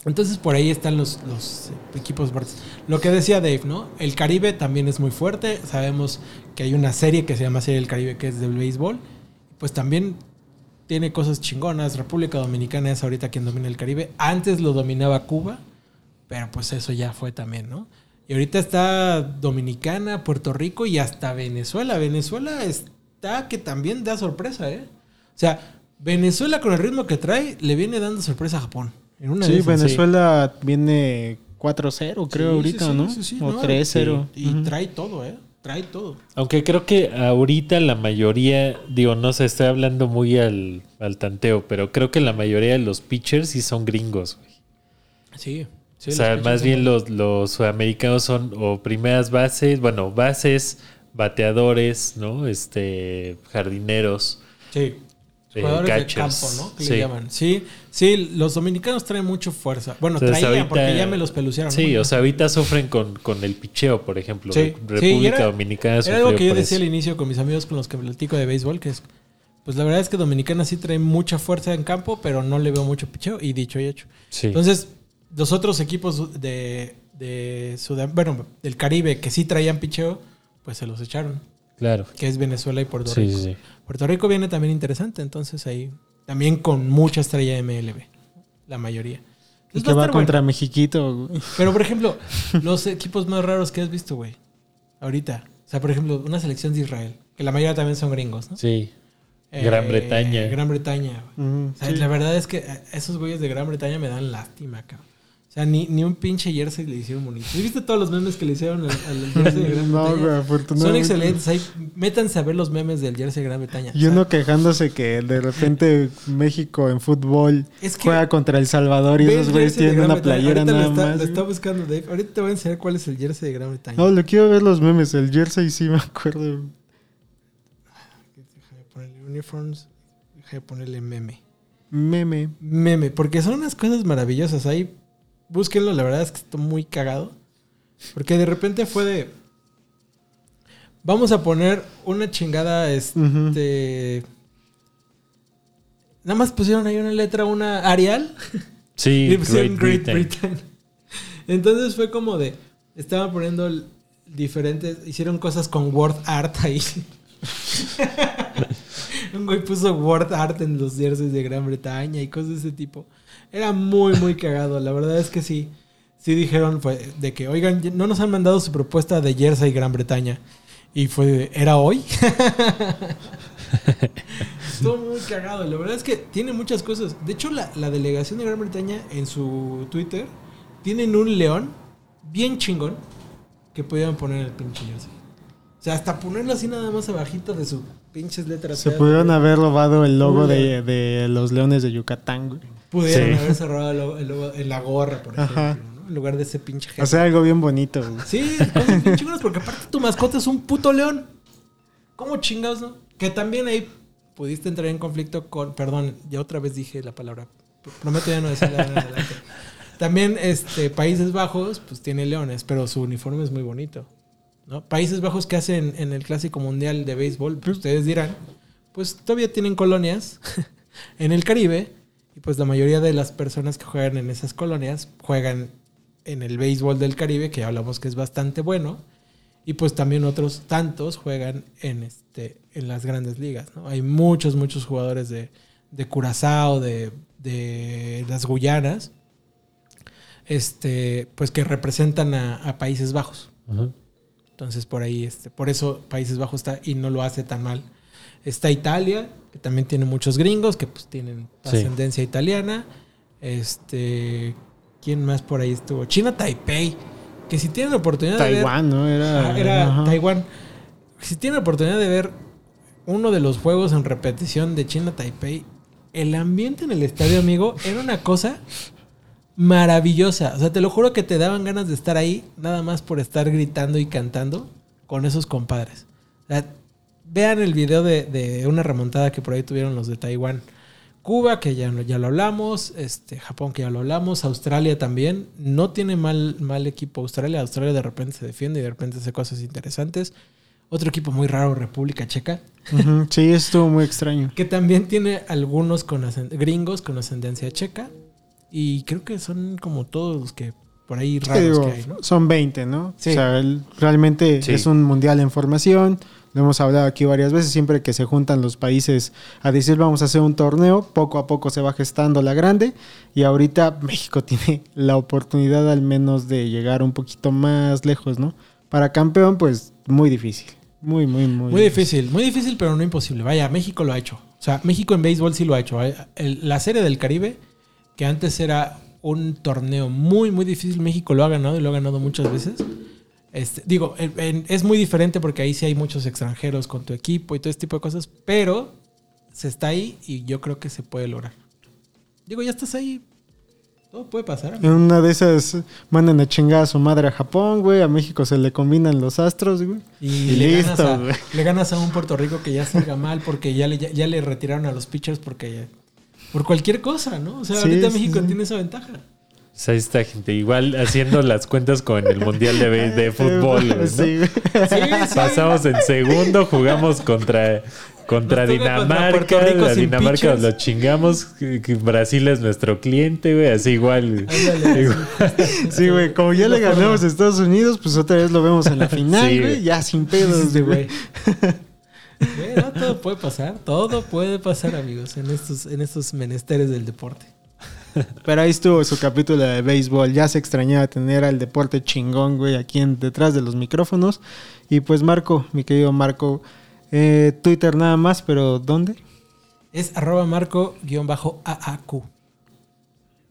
E: Entonces por ahí están los, los equipos fuertes. Lo que decía Dave, ¿no? El Caribe también es muy fuerte. Sabemos que hay una serie que se llama Serie del Caribe que es del béisbol. Pues también tiene cosas chingonas. República Dominicana es ahorita quien domina el Caribe. Antes lo dominaba Cuba, pero pues eso ya fue también, ¿no? Y ahorita está Dominicana, Puerto Rico y hasta Venezuela. Venezuela está que también da sorpresa, ¿eh? O sea, Venezuela con el ritmo que trae le viene dando sorpresa a Japón. En una de
D: Sí,
E: esas.
D: Venezuela viene 4-0, creo,
E: Sí,
D: ahorita,
E: sí, sí,
D: ¿no?
E: sí, sí,
D: o
E: no,
D: 3-0.
E: Y trae todo, ¿eh? Trae todo.
C: Aunque creo que ahorita la mayoría, digo, no sé, estoy hablando muy al, al tanteo, pero creo que la mayoría de los pitchers sí son gringos, güey.
E: Sí. sí
C: o sea, más bien los, los sudamericanos son o primeras bases, bueno, bases, bateadores, ¿no? Este, jardineros.
E: Sí. Jugadores
C: catchers.
E: de campo, ¿no? Que
C: Sí.
E: le llaman. Sí, sí, los dominicanos traen mucho fuerza. Bueno,
C: Entonces,
E: traían
C: ahorita-
E: porque ya me los pelucearon.
C: Sí, o sea, ahorita sufren con, con el picheo, por ejemplo.
E: Sí,
C: República
E: sí, era-
C: Dominicana
E: Era algo que yo decía al inicio con mis amigos con los que platico de béisbol, que es, pues la verdad es que Dominicana sí trae mucha fuerza en campo, pero no le veo mucho picheo, y dicho y hecho.
C: Sí.
E: Entonces, los otros equipos de, de Sudam- bueno, del Caribe que sí traían picheo, pues se los echaron,
C: claro.
E: que es Venezuela y Puerto
C: Sí,
E: Rico.
C: sí, sí.
E: Puerto Rico viene también interesante, entonces ahí también con mucha estrella MLB, la mayoría.
D: Y que va contra
E: bueno.
D: Mexiquito. güey.
E: Pero, por ejemplo, los equipos más raros que has visto, güey, ahorita. O sea, por ejemplo, una selección de Israel, que la mayoría también son gringos, ¿no?
C: Sí. Gran Bretaña.
E: Gran Bretaña. O sea,
D: sí.
E: la verdad es que eh, esos güeyes de Gran Bretaña me dan lástima, cabrón. O sea, ni, ni un pinche jersey le hicieron bonito. ¿Sí ¿Viste todos los memes que le hicieron al, al jersey de Gran
D: No,
E: Bretaña?
D: güey,
E: Son
D: afortunadamente.
E: excelentes. Ahí, métanse a ver los memes del jersey de Gran Bretaña.
D: Y uno quejándose que de repente México en fútbol
E: Es que-
D: juega contra El Salvador y esos güeyes tienen una
E: Bretaña.
D: playera
E: Ahorita
D: nada
E: lo está,
D: más.
E: Lo está buscando Dave. Ahorita te voy a enseñar cuál es el jersey de Gran Bretaña.
D: No, le quiero ver los memes. El jersey sí me acuerdo.
E: Déjame ponerle uniforms. Déjame ponerle meme.
D: Meme.
E: Meme, porque son unas cosas maravillosas. Ahí búsquenlo, la verdad es que estoy muy cagado. Porque de repente fue de. Vamos a poner una chingada, este. Nada más pusieron ahí una letra, una Arial.
C: Sí,
E: y pusieron
C: Great
E: Great
C: Britain.
E: Britain. Entonces fue como de. Estaban poniendo diferentes. Hicieron cosas con word art ahí. Un güey puso word art en los jerseys de Gran Bretaña y cosas de ese tipo. Era muy, muy cagado. La verdad es que sí. Sí dijeron fue de que, oigan, no nos han mandado su propuesta de jersey Gran Bretaña. Y fue, de, ¿era hoy? Estuvo muy cagado. La verdad es que tiene muchas cosas. De hecho, la, la delegación de Gran Bretaña en su Twitter tienen un león bien chingón que podían poner el pinche jersey. O sea, hasta ponerlo así nada más abajito de sus pinches letras.
D: Se pudieron haber robado el logo de, de los leones de Yucatán, güey.
E: Pudieron
C: Sí.
E: haber cerrado el el en la gorra, por ejemplo,
D: Ajá.
E: ¿no? En lugar de ese pinche
D: O
E: jersey.
D: sea, algo bien bonito, güey.
E: Sí, cosas bien chingonas, porque aparte tu mascota es un puto león. ¿Cómo chingados, no? Que también ahí pudiste entrar en conflicto con. Perdón, ya otra vez dije la palabra. Prometo ya no decirla en adelante. También este, Países Bajos, pues tiene leones, pero su uniforme es muy bonito. ¿no? Países Bajos que hacen en el Clásico Mundial de Béisbol, pues ustedes dirán, pues todavía tienen colonias en el Caribe. Y pues la mayoría de las personas que juegan en esas colonias juegan en el béisbol del Caribe, que ya hablamos que es bastante bueno. Y pues también otros tantos juegan en, este, en las grandes ligas. ¿no? Hay muchos, muchos jugadores de, de Curazao, de, de las Guyanas, este, pues que representan a, a Países Bajos.
C: Ajá.
E: Entonces por ahí, este, por eso Países Bajos está y no lo hace tan mal. Está Italia, que también tiene muchos gringos que pues tienen
C: Sí.
E: ascendencia italiana. Este, ¿quién más por ahí estuvo? China Taipei, que si tienen la oportunidad de ver
D: Taiwán, ¿no? Era,
E: era
D: ajá.
E: Taiwán. Si tienen la oportunidad de ver uno de los juegos en repetición de China Taipei, el ambiente en el estadio, amigo, era una cosa maravillosa. O sea, te lo juro que te daban ganas de estar ahí, nada más por estar gritando y cantando con esos compadres. O sea, vean el video de, de una remontada que por ahí tuvieron los de Taiwán Cuba, que ya, ya lo hablamos, este, Japón, que ya lo hablamos, Australia también. No tiene mal, mal equipo Australia. Australia de repente se defiende y de repente hace cosas interesantes. Otro equipo muy raro, República Checa,
D: Sí, estuvo muy extraño.
E: que también tiene algunos con gringos con ascendencia checa. Y creo que son como todos los que por ahí raros
D: digo,
E: que hay, ¿no?
D: Son 20, ¿no?
E: Sí.
D: O sea, realmente
C: Sí.
D: es un mundial en formación. Lo hemos hablado aquí varias veces. Siempre que se juntan los países a decir vamos a hacer un torneo, poco a poco se va gestando la grande. Y ahorita México tiene la oportunidad al menos de llegar un poquito más lejos, ¿no? Para campeón, pues muy difícil. Muy, muy, muy,
E: Muy difícil, muy difícil, pero no imposible. Vaya, México lo ha hecho. O sea, México en béisbol sí lo ha hecho. ¿eh? El- la serie del Caribe, que antes era un torneo muy, muy difícil, México lo ha ganado y lo ha ganado muchas veces. Este, digo, en- en- es muy diferente porque ahí sí hay muchos extranjeros con tu equipo y todo ese tipo de cosas, pero se está ahí y yo creo que se puede lograr. Digo, ya estás ahí. Todo puede pasar.
D: En una de esas mandan a chingar a su madre a Japón, güey. A México se le combinan los astros, güey.
E: Y,
D: Y
E: le,
D: listo,
E: ganas a,
D: güey.
E: le ganas a un Puerto Rico que ya salga mal porque ya le, ya, ya le retiraron a los pitchers porque por cualquier cosa, ¿no? O sea,
D: Sí,
E: ahorita
D: sí,
E: México
D: sí.
E: tiene esa ventaja.
C: Pues ahí está, gente. Igual haciendo las cuentas con el Mundial de, Fútbol. ¿no?
D: Sí, güey.
E: Sí, sí.
C: Pasamos en segundo, jugamos contra, contra
E: Nos
C: Dinamarca.
E: Rico
C: la Dinamarca
E: pitchers.
C: lo chingamos. Brasil es nuestro cliente, güey. Así igual.
E: Ándale,
C: Igual.
D: Sí, güey, como ya le ganamos a Estados Unidos, pues otra vez lo vemos en la final, güey, ya sin pedos,
E: Sí,
D: güey.
E: Güey. Güey, no, todo puede pasar, todo puede pasar, amigos, en estos, en estos menesteres del deporte.
D: Pero ahí estuvo su capítulo de béisbol, ya se extrañaba tener al deporte chingón, güey, aquí en, detrás de los micrófonos. Y pues Marco, mi querido Marco, eh, Twitter nada más, pero ¿dónde?
E: Es arroba marco-AAQ.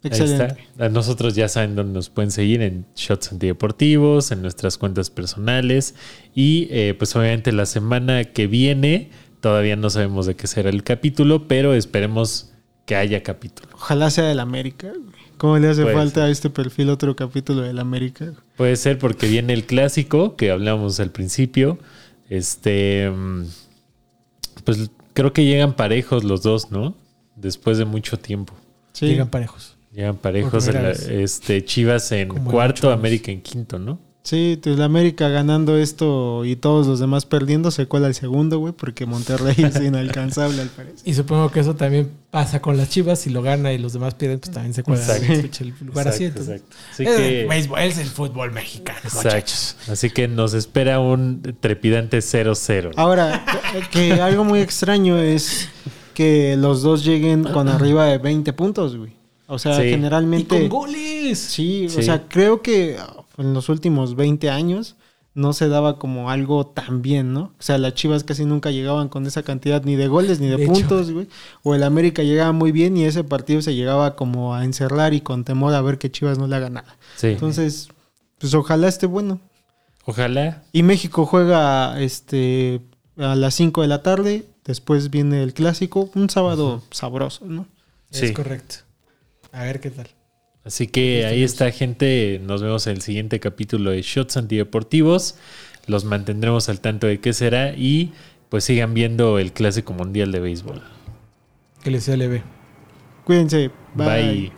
C: Ahí
D: Excelente.
C: está. A nosotros ya saben dónde nos pueden seguir en Shots Antideportivos, en nuestras cuentas personales. Y eh, pues obviamente la semana que viene, todavía no sabemos de qué será el capítulo, pero esperemos que haya capítulo.
D: Ojalá sea del América. ¿Cómo le hace falta a este perfil otro capítulo del América?
C: Puede ser porque viene el clásico que hablamos al principio. Este, mm, pues creo que llegan parejos los dos, ¿no? Después de mucho tiempo.
D: Sí.
E: Llegan parejos.
C: Llegan parejos. En la- este, Chivas en cuarto. América en quinto, ¿no?
D: Sí, pues la América ganando esto y todos los demás perdiendo se cuela el segundo, güey, porque Monterrey es inalcanzable al parecer.
E: Y supongo que eso también pasa con las chivas. Si lo gana y los demás pierden, pues también se cuela
C: Exacto.
E: el lugar así.
C: Exacto,
E: entonces.
C: exacto. Así
E: es,
C: que-
E: el béisbol, es el fútbol mexicano,
C: Exacto.
E: muchachos.
C: Así que nos espera un trepidante 0-0.
D: Ahora, que algo muy extraño es que los dos lleguen con arriba de 20 puntos, güey. O sea,
C: Sí.
E: Y
D: generalmente...
E: con goles.
D: Sí, o sea, creo que en los últimos 20 años no se daba como algo tan bien, ¿no? O sea, las Chivas casi nunca llegaban con esa cantidad ni de goles ni de, puntos, güey. O el América llegaba muy bien y ese partido se llegaba como a encerrar y con temor a ver que Chivas no le haga nada.
C: Sí.
D: Entonces, pues ojalá esté bueno.
C: Ojalá.
D: Y México juega este a las 5 de la tarde, después viene el clásico, un sábado sabroso, ¿no?
C: Sí.
E: Es correcto. A ver qué tal.
C: Así que ahí está, gente. Nos vemos en el siguiente capítulo de Shots Antideportivos. Los mantendremos al tanto de qué será y pues sigan viendo el Clásico Mundial de Béisbol.
E: Que les sea leve.
D: Cuídense.
C: Bye.